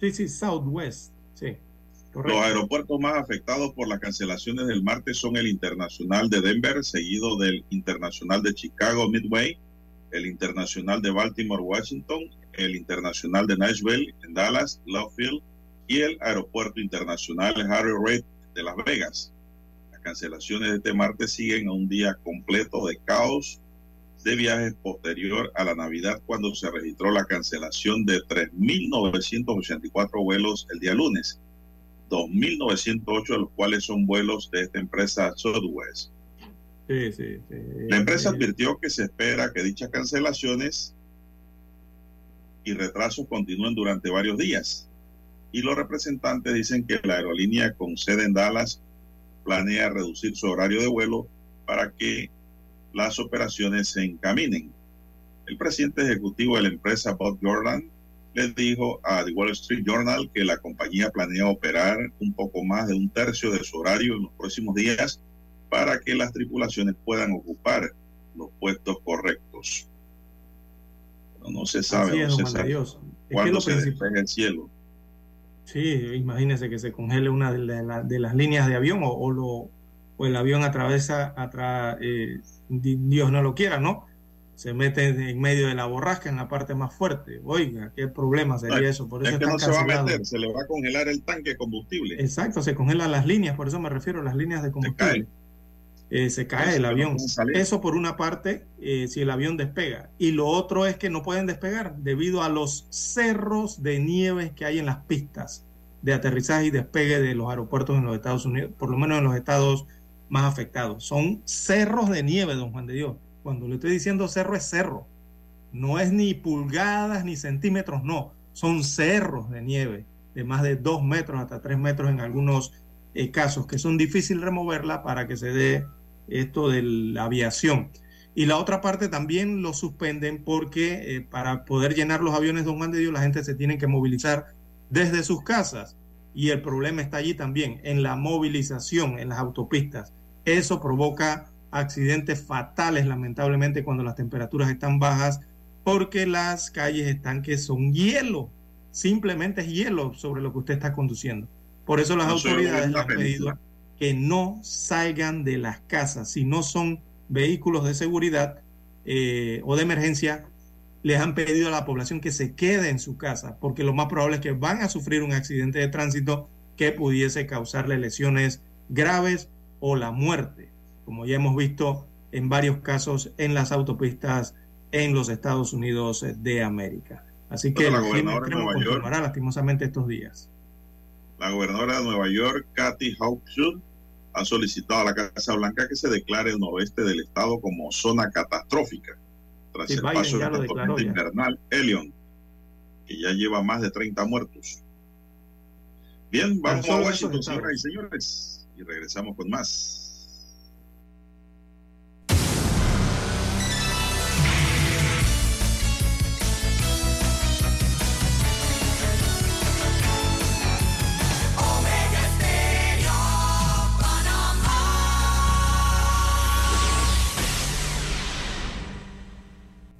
S5: Sí, sí, Southwest, sí.
S1: los
S5: Correcto.
S1: aeropuertos más afectados por las cancelaciones del martes son el Internacional de Denver, seguido del Internacional de Chicago Midway, el Internacional de Baltimore, Washington, el Internacional de Nashville, en Dallas, Love Field y el Aeropuerto Internacional Harry Reid de Las Vegas. Las cancelaciones de este martes siguen a un día completo de caos de viajes posterior a la Navidad cuando se registró la cancelación de 3.984 vuelos el día lunes, 2.908 de los cuales son vuelos de esta empresa Southwest.
S5: Sí, sí, sí.
S1: La empresa advirtió que se espera que dichas cancelaciones y retrasos continúen durante varios días. Y los representantes dicen que la aerolínea con sede en Dallas planea reducir su horario de vuelo para que las operaciones se encaminen. El presidente ejecutivo de la empresa, Bob Jordan, le dijo a The Wall Street Journal que la compañía planea operar un poco más de un tercio de su horario en los próximos días para que las tripulaciones puedan ocupar los puestos correctos. Pero no se sabe,
S5: es,
S1: no
S5: se
S1: sabe cuándo se despegue el cielo.
S5: Sí, imagínese que se congele una de, la, de las líneas de avión o, o, lo, o el avión atravesa, atra, eh, Dios no lo quiera, ¿no? Se mete en medio de la borrasca en la parte más fuerte. Oiga, qué problema sería
S1: Ay,
S5: eso. Por eso
S1: es que no se va a meter, se le va a congelar el tanque de combustible.
S5: Exacto, se congelan las líneas, por eso me refiero a las líneas de combustible. Eh, se cae el avión. Eso por una parte, eh, si el avión despega. Y lo otro es que no pueden despegar debido a los cerros de nieve que hay en las pistas de aterrizaje y despegue de los aeropuertos en los Estados Unidos, por lo menos en los estados más afectados. Son cerros de nieve, don Juan de Dios. Cuando le estoy diciendo cerro es cerro. No es ni pulgadas ni centímetros, no. Son cerros de nieve de más de dos metros hasta tres metros en algunos eh, casos que son difíciles removerla para que se dé esto de la aviación. Y la otra parte también lo suspenden porque eh, para poder llenar los aviones, don Juan de Dios, la gente se tiene que movilizar desde sus casas. Y el problema está allí también, en la movilización en las autopistas. Eso provoca accidentes fatales, lamentablemente, cuando las temperaturas están bajas, porque las calles están que son hielo, simplemente es hielo sobre lo que usted está conduciendo. Por eso las
S1: No
S5: autoridades le han pedido. Que no salgan de las casas. Si no son vehículos de seguridad eh, o de emergencia, les han pedido a la población que se quede en su casa, porque lo más probable es que van a sufrir un accidente de tránsito que pudiese causarle lesiones graves o la muerte, como ya hemos visto en varios casos en las autopistas en los Estados Unidos de América. Así que
S1: Bueno, la
S5: clima
S1: gobernadora de
S5: extremo
S1: Nueva York-
S5: continuará lastimosamente estos días.
S1: La gobernadora de Nueva York, Kathy Hochul, ha solicitado a la Casa Blanca que se declare el noroeste del estado como zona catastrófica tras
S5: Sí,
S1: el
S5: Biden
S1: paso de la tormenta
S5: ya.
S1: invernal Elion, que ya lleva más de 30 muertos. Bien, vamos a Washington, señoras y señores, y regresamos con más.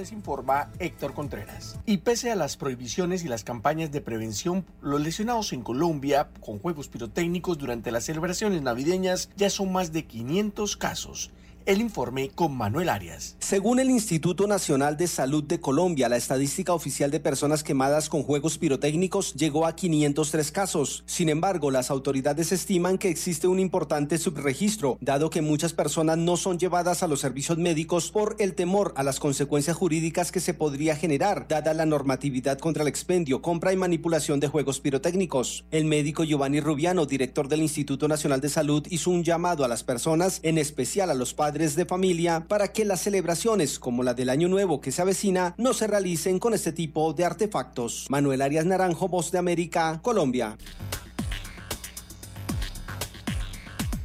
S15: Les informa Héctor Contreras. Y pese a las prohibiciones y las campañas de prevención, los lesionados en Colombia con juegos pirotécnicos durante las celebraciones navideñas ya son más de 500 casos. El informe con Manuel Arias.
S16: Según el Instituto Nacional de Salud de Colombia, la estadística oficial de personas quemadas con juegos pirotécnicos llegó a 503 casos. Sin embargo, las autoridades estiman que existe un importante subregistro, dado que muchas personas no son llevadas a los servicios médicos por el temor a las consecuencias jurídicas que se podría generar, dada la normatividad contra el expendio, compra y manipulación de juegos pirotécnicos. El médico Giovanni Rubiano, director del Instituto Nacional de Salud, hizo un llamado a las personas, en especial a los padres de familia, para que las celebraciones como la del Año Nuevo que se avecina no se realicen con este tipo de artefactos. Manuel Arias Naranjo, Voz de América, Colombia.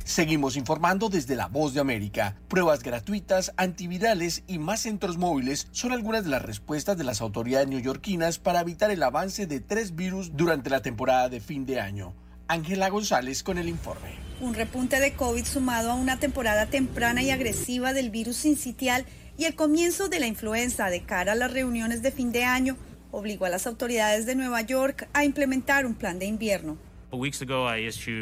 S15: Seguimos informando desde La Voz de América. Pruebas gratuitas, antivirales y más centros móviles son algunas de las respuestas de las autoridades neoyorquinas para evitar el avance de tres virus durante la temporada de fin de año. Ángela González con el informe.
S17: Un repunte de COVID sumado a una temporada temprana y agresiva del virus sincitial y el comienzo de la influenza de cara a las reuniones de fin de año obligó a las autoridades de Nueva York a implementar un plan de invierno.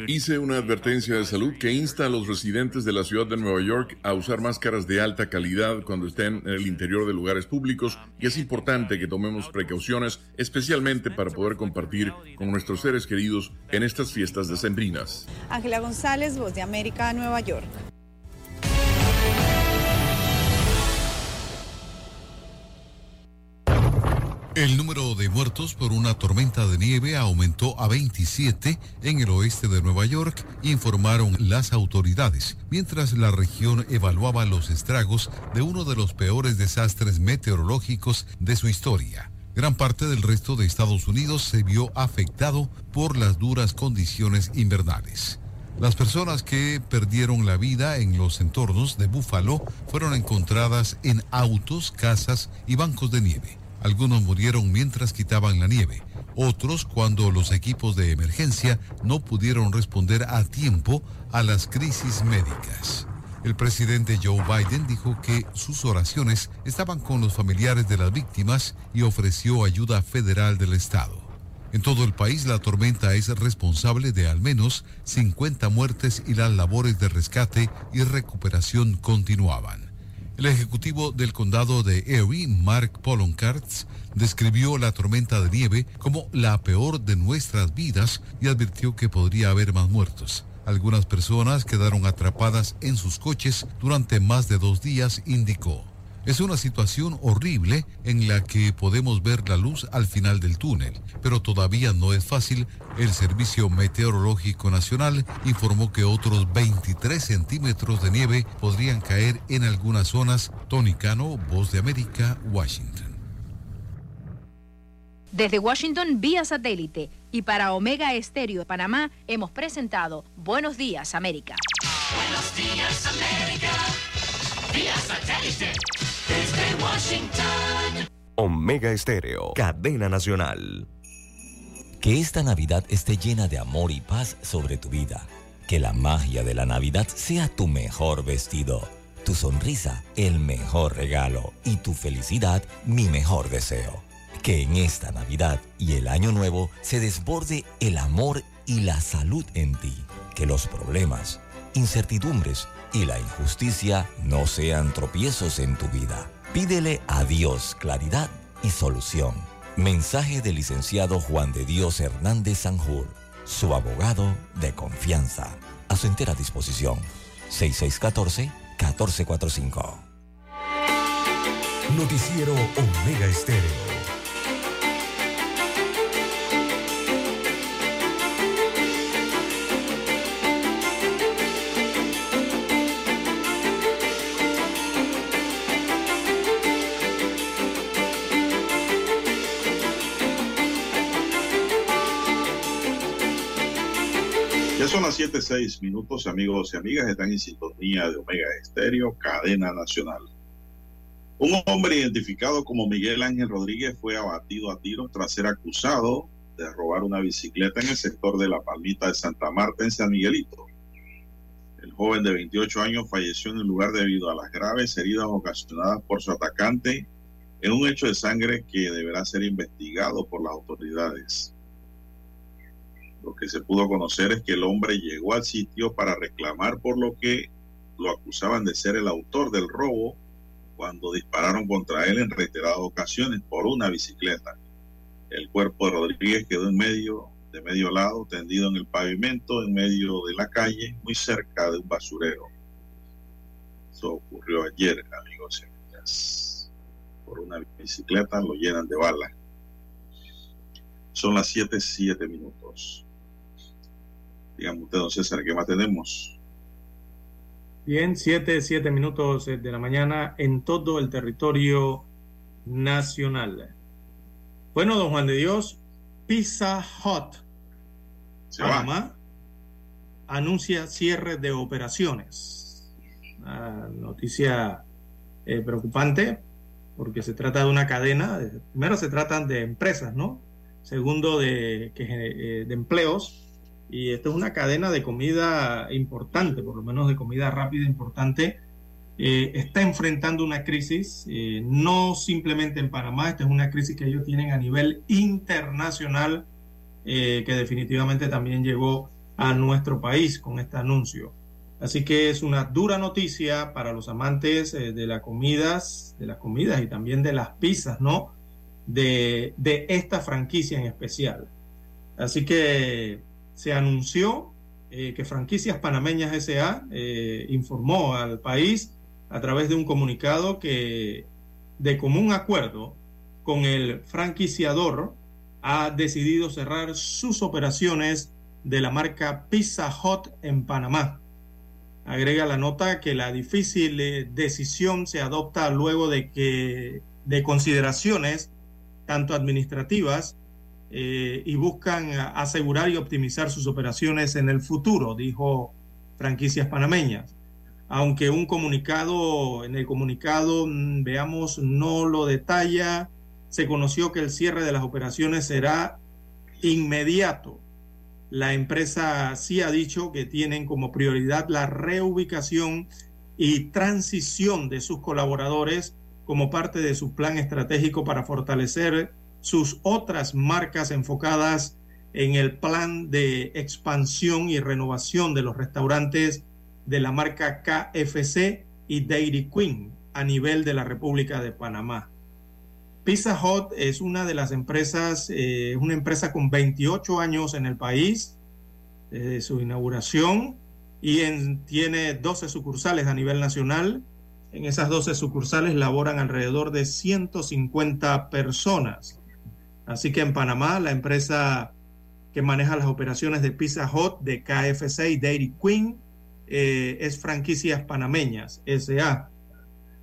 S18: Hice una advertencia de salud que insta a los residentes de la ciudad de Nueva York a usar máscaras de alta calidad cuando estén en el interior de lugares públicos y es importante que tomemos precauciones, especialmente para poder compartir con nuestros seres queridos en estas fiestas decembrinas.
S17: Ángela González, Voz de América, Nueva York.
S3: El número de muertos por una tormenta de nieve aumentó a 27 en el oeste de Nueva York, informaron las autoridades, mientras la región evaluaba los estragos de uno de los peores desastres meteorológicos de su historia. Gran parte del resto de Estados Unidos se vio afectado por las duras condiciones invernales. Las personas que perdieron la vida en los entornos de Búfalo fueron encontradas en autos, casas y bancos de nieve. Algunos murieron mientras quitaban la nieve, otros cuando los equipos de emergencia no pudieron responder a tiempo a las crisis médicas. El presidente Joe Biden dijo que sus oraciones estaban con los familiares de las víctimas y ofreció ayuda federal del Estado. En todo el país la tormenta es responsable de al menos 50 muertes y las labores de rescate y recuperación continuaban. El ejecutivo del condado de Erie, Mark Poloncarz, describió la tormenta de nieve como la peor de nuestras vidas y advirtió que podría haber más muertos. Algunas personas quedaron atrapadas en sus coches durante más de dos días, indicó. Es una situación horrible en la que podemos ver la luz al final del túnel, pero todavía no es fácil. El Servicio Meteorológico Nacional informó que otros 23 centímetros de nieve podrían caer en algunas zonas. Tony Cano, Voz de América, Washington.
S19: Desde Washington, vía satélite. Y para Omega Estéreo de Panamá, hemos presentado Buenos Días, América.
S20: Buenos Días, América. Vía satélite. Desde Washington.
S2: Omega Estéreo, cadena nacional.
S4: Que esta Navidad esté llena de amor y paz sobre tu vida. Que la magia de la Navidad sea tu mejor vestido, tu sonrisa el mejor regalo y tu felicidad mi mejor deseo. Que en esta Navidad y el Año Nuevo se desborde el amor y la salud en ti. Que los problemas, incertidumbres y la injusticia no sean tropiezos en tu vida. Pídele a Dios claridad y solución. Mensaje del licenciado Juan de Dios Hernández Sanjur, su abogado de confianza. A su entera disposición. 6614-1445.
S2: Noticiero Omega Estéreo.
S1: Ya son las 7, 6 minutos, amigos y amigas, están en sintonía de Omega Estéreo, cadena nacional. Un hombre identificado como Miguel Ángel Rodríguez fue abatido a tiros tras ser acusado de robar una bicicleta en el sector de la Palmita de Santa Marta en San Miguelito. El joven de 28 años falleció en el lugar debido a las graves heridas ocasionadas por su atacante en un hecho de sangre que deberá ser investigado por las autoridades. Lo que se pudo conocer es que el hombre llegó al sitio para reclamar por lo que lo acusaban de ser el autor del robo cuando dispararon contra él en reiteradas ocasiones por una bicicleta. El cuerpo de Rodríguez quedó en medio, de medio lado, tendido en el pavimento, en medio de la calle, muy cerca de un basurero. Eso ocurrió ayer, amigos y amigas. Por una bicicleta lo llenan de balas. Son las 7, 7 minutos. Dígame usted, don César, ¿qué más tenemos?
S5: Bien, 7, 7 minutos de la mañana en todo el territorio nacional. Bueno, don Juan de Dios, Pizza Hut, Panamá, anuncia cierre de operaciones. Una noticia eh, preocupante porque se trata de una cadena. Primero se tratan de empresas, ¿no? Segundo de, que, eh, de empleos y esta es una cadena de comida importante, por lo menos de comida rápida importante. Eh, está enfrentando una crisis, eh, no simplemente en Panamá, esta es una crisis que ellos tienen a nivel internacional, eh, que definitivamente también llegó a nuestro país con este anuncio. Así que es una dura noticia para los amantes de las comidas, de las comidas y también de las pizzas, ¿no? De, de esta franquicia en especial. Así que se anunció eh, que Franquicias Panameñas SA eh, informó al país a través de un comunicado que de común acuerdo con el franquiciador ha decidido cerrar sus operaciones de la marca Pizza Hut en Panamá. Agrega la nota que la difícil eh, decisión se adopta luego de que de consideraciones tanto administrativas eh, y buscan asegurar y optimizar sus operaciones en el futuro, dijo franquicias panameñas. Aunque un comunicado, en el comunicado, mm, veamos, no lo detalla, se conoció que el cierre de las operaciones será inmediato. La empresa sí ha dicho que tienen como prioridad la reubicación y transición de sus colaboradores como parte de su plan estratégico para fortalecer sus otras marcas enfocadas en el plan de expansión y renovación de los restaurantes de la marca KFC y Dairy Queen a nivel de la República de Panamá. Pizza Hut es una de las empresas, eh, una empresa con 28 años en el país, desde su inauguración, y tiene 12 sucursales a nivel nacional. En esas 12 sucursales laboran alrededor de 150 personas. Así que en Panamá, la empresa que maneja las operaciones de Pizza Hut, de KFC y Dairy Queen, eh, es Franquicias Panameñas, SA.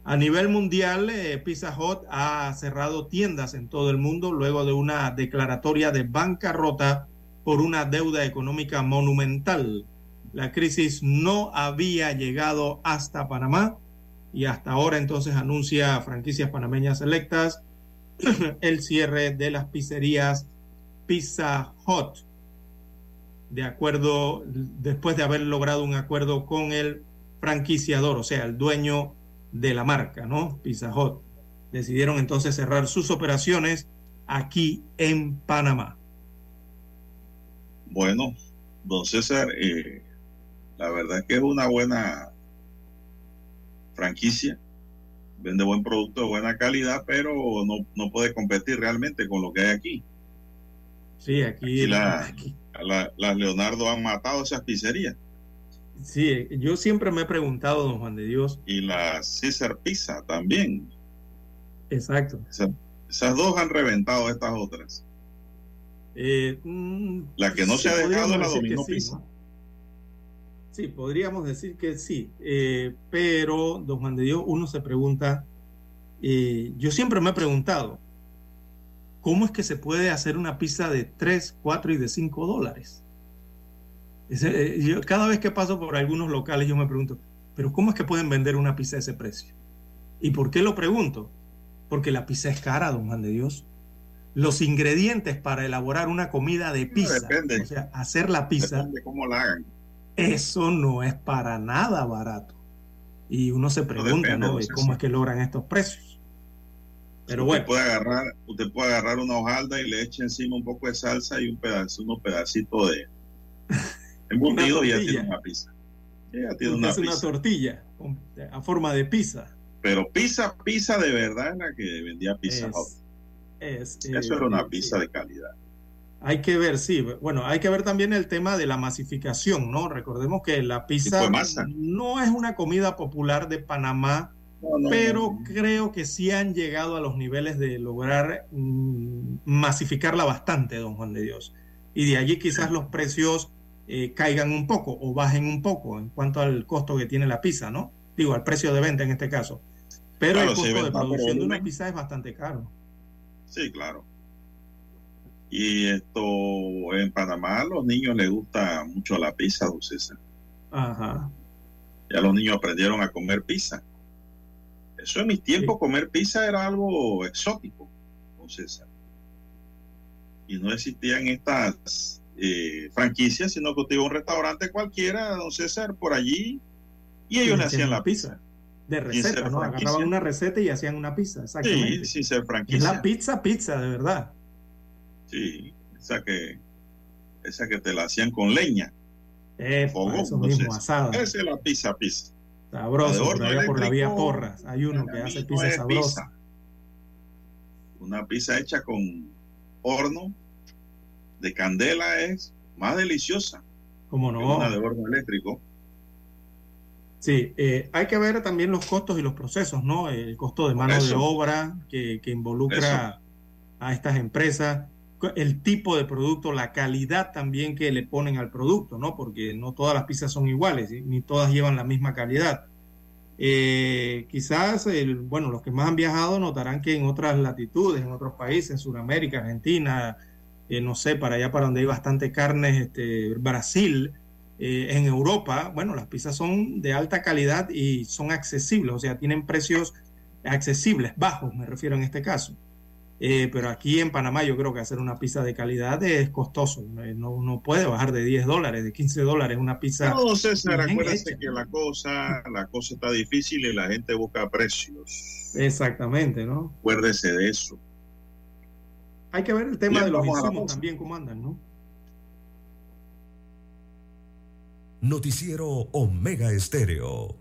S5: A nivel mundial, eh, Pizza Hut ha cerrado tiendas en todo el mundo luego de una declaratoria de bancarrota por una deuda económica monumental. La crisis no había llegado hasta Panamá y hasta ahora entonces anuncia franquicias panameñas selectas <laughs> el cierre de las pizzerías Pizza Hut de acuerdo después de haber logrado un acuerdo con el franquiciador, o sea, el dueño de la marca, ¿no? Pizza Hut. Decidieron entonces cerrar sus operaciones aquí en Panamá.
S1: Bueno, don César, eh, la verdad es que es una buena franquicia, vende buen producto de buena calidad, pero no, no puede competir realmente con lo que hay aquí.
S5: Sí, aquí,
S1: las Leonardo han matado esas pizzerías.
S5: Sí, yo siempre me he preguntado, don Juan de Dios.
S1: Y la César Pizza también.
S5: Exacto.
S1: esas dos han reventado estas otras.
S5: Eh, mm,
S1: la que no se ha dejado la Domino
S5: sí, Pizza. Sí, podríamos decir que sí. Eh, pero, don Juan de Dios, uno se pregunta, eh, yo siempre me he preguntado, ¿cómo es que se puede hacer una pizza de 3, 4 y de 5 dólares? Eh, yo, cada vez que paso por algunos locales yo me pregunto, pero ¿cómo es que pueden vender una pizza a ese precio? ¿Y por qué lo pregunto? Porque la pizza es cara, don Juan de Dios. Los ingredientes para elaborar una comida de pizza, o sea, hacer la pizza,
S1: depende cómo la hagan.
S5: Eso no es para nada barato. Y uno se pregunta, ¿no? ¿Cómo es que logran estos precios?
S1: Pero usted bueno. Puede agarrar, usted puede agarrar una hojalda y le eche encima un poco de salsa y un pedazo, unos pedacitos de, <laughs> embutido ya tiene una pizza.
S5: Ya tiene una, es una tortilla a forma de pizza.
S1: Pero pizza, pizza de verdad la que vendía Pizza
S5: es,
S1: Eso era una pizza de calidad.
S5: Hay que ver, sí. Bueno, hay que ver también el tema de la masificación, ¿no? Recordemos que la pizza no es una comida popular de Panamá, pero creo que sí han llegado a los niveles de lograr mm, masificarla bastante, don Juan de Dios. Y de allí quizás los precios eh, caigan un poco o bajen un poco en cuanto al costo que tiene la pizza, ¿no? Digo, al precio de venta en este caso. Pero el costo de producción de una pizza es bastante caro.
S1: Sí, claro. Y esto, en Panamá a los niños les gusta mucho la pizza, dulce.
S5: Ajá.
S1: Ya los niños aprendieron a comer pizza. Eso en mis tiempos, comer pizza era algo exótico, don César. Y no existían estas eh, franquicia, sino que usted iba a un restaurante cualquiera, don César, por allí, y ellos le hacían la pizza.
S5: De receta, ¿no? Agarraban una receta y hacían una pizza, exactamente.
S1: Sí, ser franquicia. Es
S5: la pizza, pizza, de verdad.
S1: Sí, esa que, esa que te la hacían con leña.
S5: Eso mismo, asada.
S1: Esa es la pizza, pizza.
S5: Sabroso, por, por la vía Porras. Hay uno que hace pizza sabrosa.
S1: Una pizza hecha con horno de candela es más deliciosa.
S5: como no?
S1: una de horno eléctrico.
S5: Sí, eh, hay que ver también los costos y los procesos, ¿no? El costo de mano de obra que, involucra a estas empresas, el tipo de producto, la calidad también que le ponen al producto, ¿no? Porque no todas las pizzas son iguales, ni todas llevan la misma calidad. Eh, quizás, bueno, los que más han viajado notarán que en otras latitudes, en otros países, en Sudamérica, Argentina, eh, no sé, para allá para donde hay bastante carne, este, Brasil, eh, en Europa, bueno, las pizzas son de alta calidad y son accesibles, o sea, tienen precios accesibles, bajos, me refiero en este caso. Eh, pero aquí en Panamá yo creo que hacer una pizza de calidad es costoso. No, no puede bajar de 10 dólares, de 15 dólares una pizza.
S1: No, César, acuérdate que la cosa, la cosa está difícil y la gente busca precios.
S5: Exactamente, ¿no?
S1: Acuérdese de eso.
S5: Hay que ver el tema de los insumos también, cómo andan, ¿no?
S2: Noticiero Omega Estéreo.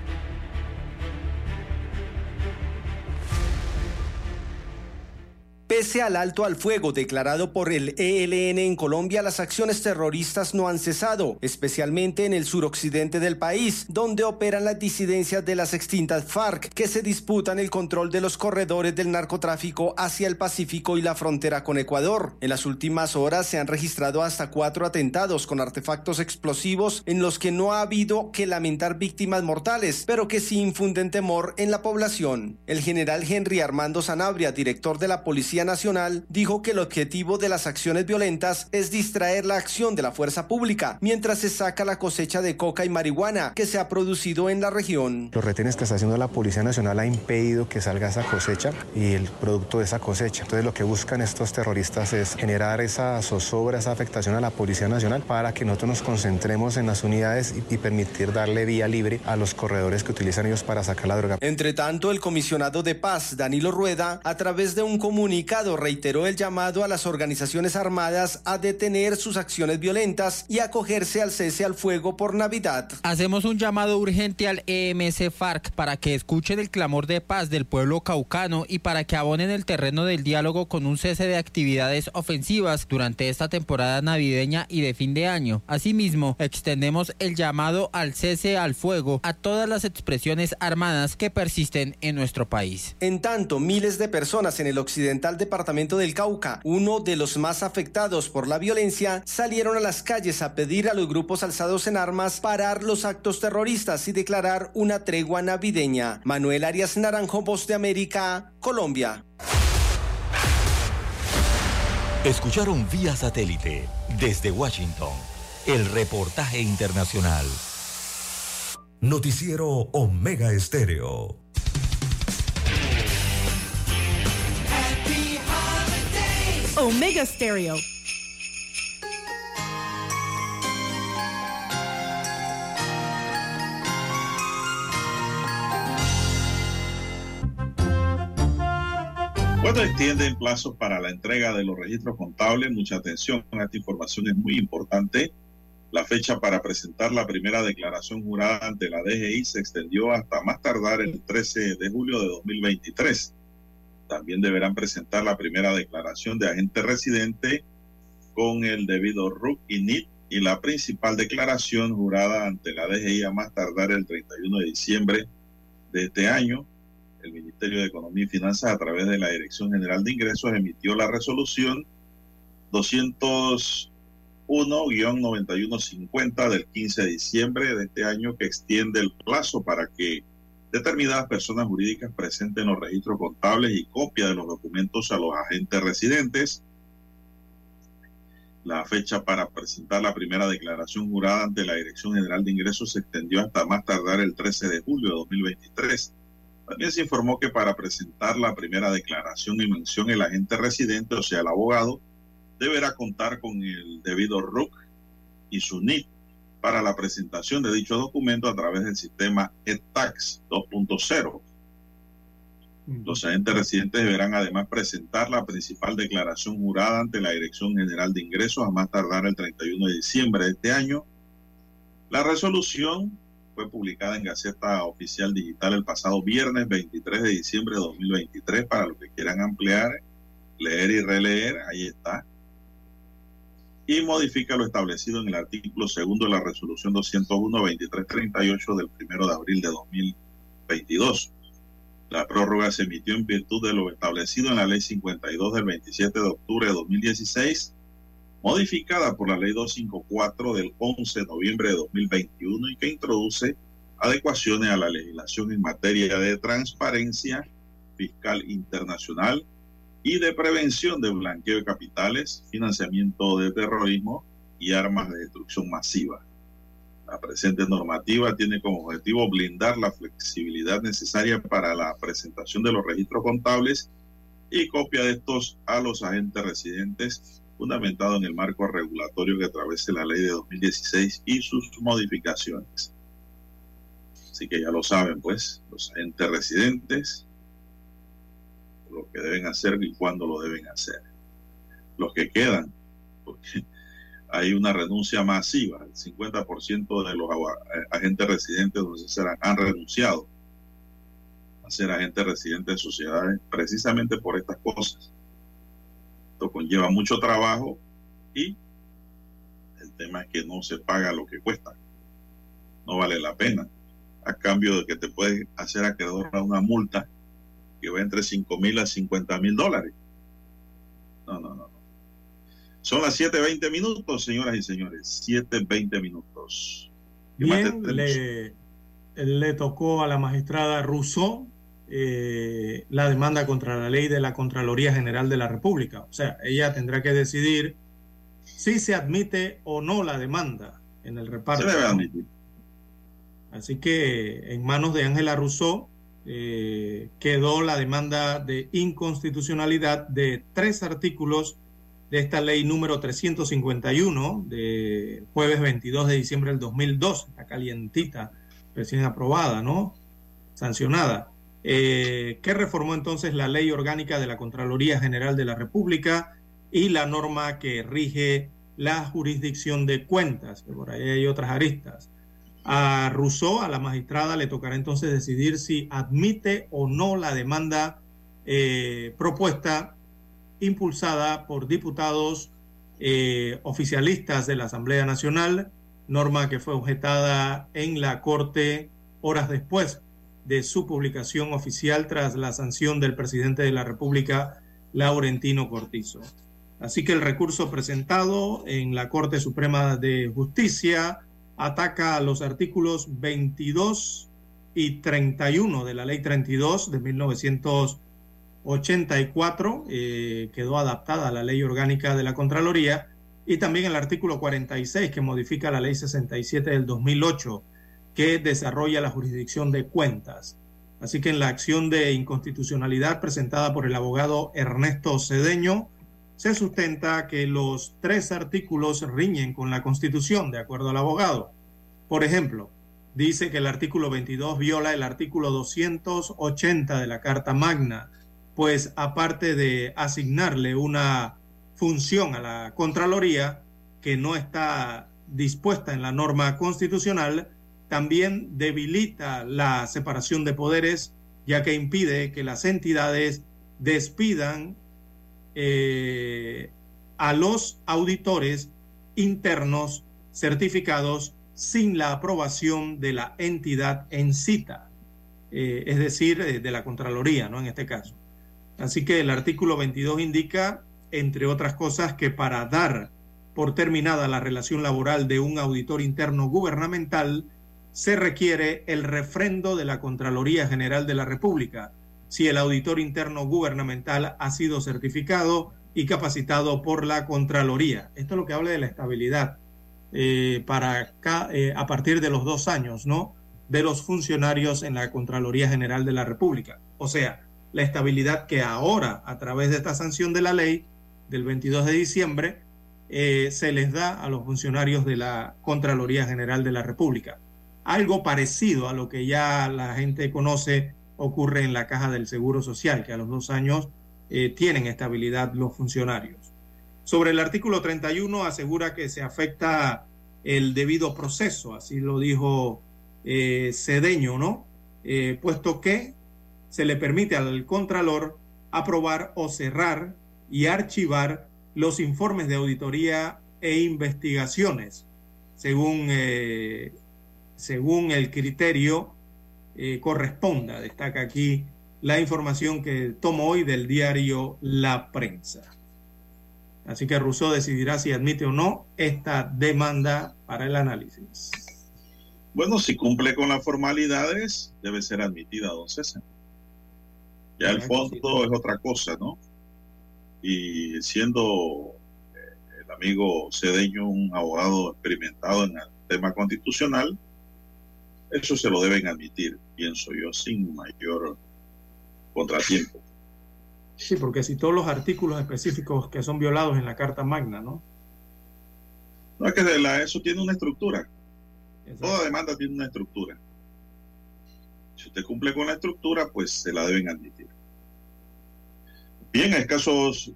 S16: Pese al alto al fuego declarado por el ELN en Colombia, las acciones terroristas no han cesado, especialmente en el suroccidente del país, donde operan las disidencias de las extintas FARC, que se disputan el control de los corredores del narcotráfico hacia el Pacífico y la frontera con Ecuador. En las últimas horas se han registrado hasta cuatro atentados con artefactos explosivos en los que no ha habido que lamentar víctimas mortales, pero que sí infunden temor en la población. El general Henry Armando Sanabria, director de la Policía Nacional dijo que el objetivo de las acciones violentas es distraer la acción de la fuerza pública mientras se saca la cosecha de coca y marihuana que se ha producido en la región.
S21: Los retenes que está haciendo la Policía Nacional ha impedido que salga esa cosecha y el producto de esa cosecha. Entonces lo que buscan estos terroristas es generar esa zozobra, esa afectación a la Policía Nacional para que nosotros nos concentremos en las unidades y, y permitir darle vía libre a los corredores que utilizan ellos para sacar la droga.
S16: Entre tanto, el comisionado de paz, Danilo Rueda, a través de un comunicado reiteró el llamado a las organizaciones armadas a detener sus acciones violentas y acogerse al cese al fuego por Navidad.
S22: Hacemos un llamado urgente al EMS FARC para que escuchen el clamor de paz del pueblo caucano y para que abonen el terreno del diálogo con un cese de actividades ofensivas durante esta temporada navideña y de fin de año. Asimismo, extendemos el llamado al cese al fuego a todas las expresiones armadas que persisten en nuestro país.
S16: En tanto, miles de personas en el occidental departamento del Cauca, uno de los más afectados por la violencia, salieron a las calles a pedir a los grupos alzados en armas parar los actos terroristas y declarar una tregua navideña. Manuel Arias Naranjo, Voz de América, Colombia.
S4: Escucharon vía satélite desde Washington el reportaje internacional.
S2: Noticiero Omega Estéreo.
S7: Omega Stereo.
S1: Cuando extienden plazos para la entrega de los registros contables, mucha atención, esta información es muy importante. La fecha para presentar la primera declaración jurada ante la DGI se extendió hasta más tardar el 13 de julio de 2023. También deberán presentar la primera declaración de agente residente con el debido RUC y NIT y la principal declaración jurada ante la DGI a más tardar el 31 de diciembre de este año. El Ministerio de Economía y Finanzas, a través de la Dirección General de Ingresos, emitió la resolución 201-9150 del 15 de diciembre de este año que extiende el plazo para que determinadas personas jurídicas presenten los registros contables y copia de los documentos a los agentes residentes. La fecha para presentar la primera declaración jurada ante la Dirección General de Ingresos se extendió hasta más tardar el 13 de julio de 2023. También se informó que para presentar la primera declaración y mención el agente residente, o sea, el abogado, deberá contar con el debido RUC y su NIT para la presentación de dicho documento a través del sistema ETAX 2.0. Los agentes residentes deberán además presentar la principal declaración jurada ante la Dirección General de Ingresos a más tardar el 31 de diciembre de este año. La resolución fue publicada en Gaceta Oficial Digital el pasado viernes 23 de diciembre de 2023 para los que quieran ampliar leer y releer, ahí está. Y modifica lo establecido en el artículo segundo de la resolución 201-2338 del primero de abril de 2022. La prórroga se emitió en virtud de lo establecido en la ley 52 del 27 de octubre de 2016, modificada por la ley 254 del 11 de noviembre de 2021 y que introduce adecuaciones a la legislación en materia de transparencia fiscal internacional y de prevención de blanqueo de capitales, financiamiento de terrorismo y armas de destrucción masiva. La presente normativa tiene como objetivo blindar la flexibilidad necesaria para la presentación de los registros contables y copia de estos a los agentes residentes, fundamentado en el marco regulatorio que atraviesa la ley de 2016 y sus modificaciones. Así que ya lo saben, pues, los agentes residentes que deben hacer y cuándo lo deben hacer. Los que quedan, porque hay una renuncia masiva, el 50% de los agentes residentes han renunciado a ser agentes residentes de sociedades precisamente por estas cosas. Esto conlleva mucho trabajo y el tema es que no se paga lo que cuesta. No vale la pena. A cambio de que te puedes hacer acreedor a una multa que va entre 5 mil a 50 mil dólares. No, no, no. Son las 7.20 minutos, señoras y señores. 7.20 minutos.
S5: Bien, le, le, tocó a la magistrada Rousseau eh, la demanda contra la ley de la Contraloría General de la República. O sea, ella tendrá que decidir si se admite o no la demanda en el reparto. Se debe admitir. Así que en manos de Ángela Rousseau eh, quedó la demanda de inconstitucionalidad de tres artículos de esta ley número 351 de jueves 22 de diciembre del 2002, la calientita, recién aprobada, ¿no? Sancionada, eh, que reformó entonces la ley orgánica de la Contraloría General de la República y la norma que rige la jurisdicción de cuentas, que por ahí hay otras aristas. A Rousseau, a la magistrada, le tocará entonces decidir si admite o no la demanda eh, propuesta, impulsada por diputados eh, oficialistas de la Asamblea Nacional, norma que fue objetada en la Corte horas después de su publicación oficial tras la sanción del presidente de la República, Laurentino Cortizo. Así que el recurso presentado en la Corte Suprema de Justicia ataca los artículos 22 y 31 de la ley 32 de 1984, eh, quedó adaptada a la ley orgánica de la Contraloría, y también el artículo 46 que modifica la ley 67 del 2008, que desarrolla la jurisdicción de cuentas. Así que en la acción de inconstitucionalidad presentada por el abogado Ernesto Cedeño, se sustenta que los tres artículos riñen con la Constitución, de acuerdo al abogado. Por ejemplo, dice que el artículo 22 viola el artículo 280 de la Carta Magna, pues aparte de asignarle una función a la Contraloría que no está dispuesta en la norma constitucional, también debilita la separación de poderes, ya que impide que las entidades despidan eh, a los auditores internos certificados sin la aprobación de la entidad en cita, eh, es decir, eh, de la Contraloría, ¿no? En este caso. Así que el artículo 22 indica, entre otras cosas, que para dar por terminada la relación laboral de un auditor interno gubernamental, se requiere el refrendo de la Contraloría General de la República, si el auditor interno gubernamental ha sido certificado y capacitado por la Contraloría. Esto es lo que habla de la estabilidad eh, para eh, a partir de los dos años, ¿no? De los funcionarios en la Contraloría General de la República. O sea, la estabilidad que ahora, a través de esta sanción de la ley del 22 de diciembre, eh, se les da a los funcionarios de la Contraloría General de la República. Algo parecido a lo que ya la gente conoce ocurre en la caja del Seguro Social, que a los dos años eh, tienen estabilidad los funcionarios. Sobre el artículo 31 asegura que se afecta el debido proceso, así lo dijo eh, Cedeño, ¿no? Eh, puesto que se le permite al Contralor aprobar o cerrar y archivar los informes de auditoría e investigaciones, según, eh, según el criterio eh, corresponda. Destaca aquí la información que tomo hoy del diario La Prensa. Así que Rousseau decidirá si admite o no esta demanda para el análisis.
S1: Bueno, si cumple con las formalidades, debe ser admitida, don César. Ya el fondo es otra cosa, ¿no? Y siendo eh, el amigo Cedeño un abogado experimentado en el tema constitucional, eso se lo deben admitir, pienso yo, sin mayor contratiempo.
S5: Sí, porque si todos los artículos específicos que son violados en la Carta Magna, ¿no?
S1: No, es que de la, eso tiene una estructura. Toda demanda tiene una estructura. Si usted cumple con la estructura, pues se la deben admitir. Bien, a escasos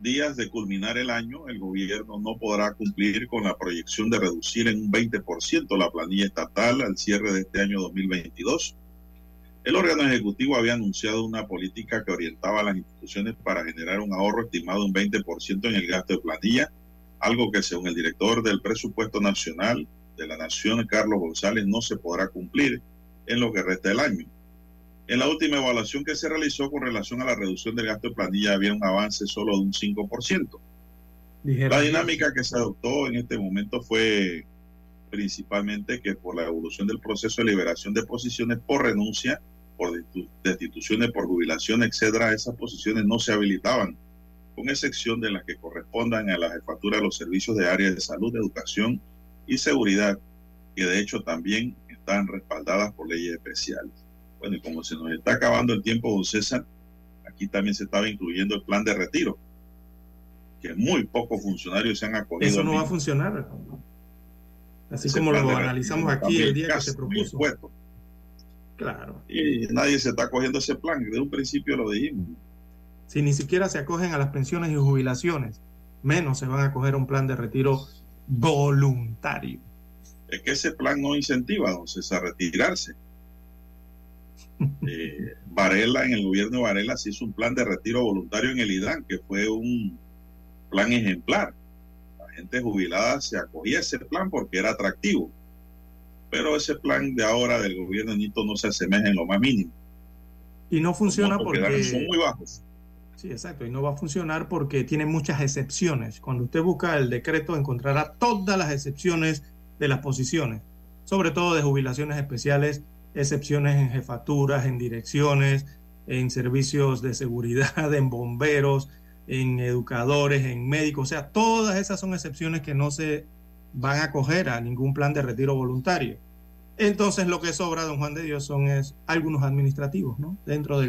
S1: días de culminar el año, el gobierno no podrá cumplir con la proyección de reducir en un 20% la planilla estatal al cierre de este año 2022. El órgano ejecutivo había anunciado una política que orientaba a las instituciones para generar un ahorro estimado de un 20% en el gasto de planilla, algo que según el director del presupuesto nacional de la Nación, Carlos González, no se podrá cumplir en lo que resta del año. En la última evaluación que se realizó con relación a la reducción del gasto de planilla había un avance solo de un 5%. La dinámica que se adoptó en este momento fue principalmente que por la evolución del proceso de liberación de posiciones por renuncia, por destituciones, por jubilación, etcétera, esas posiciones no se habilitaban, con excepción de las que correspondan a la jefatura de los servicios de área de salud, educación y seguridad, que de hecho también están respaldadas por leyes especiales. Bueno, y como se nos está acabando el tiempo, don César, aquí también se estaba incluyendo el plan de retiro, que muy pocos funcionarios se han acogido.
S5: Eso no va a funcionar. Así como lo analizamos aquí el día que se propuso. Claro.
S1: Y nadie se está acogiendo ese plan, desde un principio lo dijimos.
S5: Si ni siquiera se acogen a las pensiones y jubilaciones, menos se van a acoger a un plan de retiro voluntario.
S1: Es que ese plan no incentiva entonces a retirarse. Eh, Varela, en el gobierno de Varela, se hizo un plan de retiro voluntario en el IDAN, que fue un plan ejemplar. La gente jubilada se acogía a ese plan porque era atractivo. Pero ese plan de ahora del gobierno de Nito no se asemeja en lo más mínimo.
S5: Y no funciona porque, porque...
S1: Son muy bajos.
S5: Sí, exacto. Y no va a funcionar porque tiene muchas excepciones. Cuando usted busca el decreto encontrará todas las excepciones de las posiciones, sobre todo de jubilaciones especiales excepciones en jefaturas, en direcciones, en servicios de seguridad, <laughs> en bomberos, en educadores, en médicos. O sea, todas esas son excepciones que no se van a coger a ningún plan de retiro voluntario. Entonces lo que sobra, don Juan de Dios, son es algunos administrativos, ¿no? Dentro del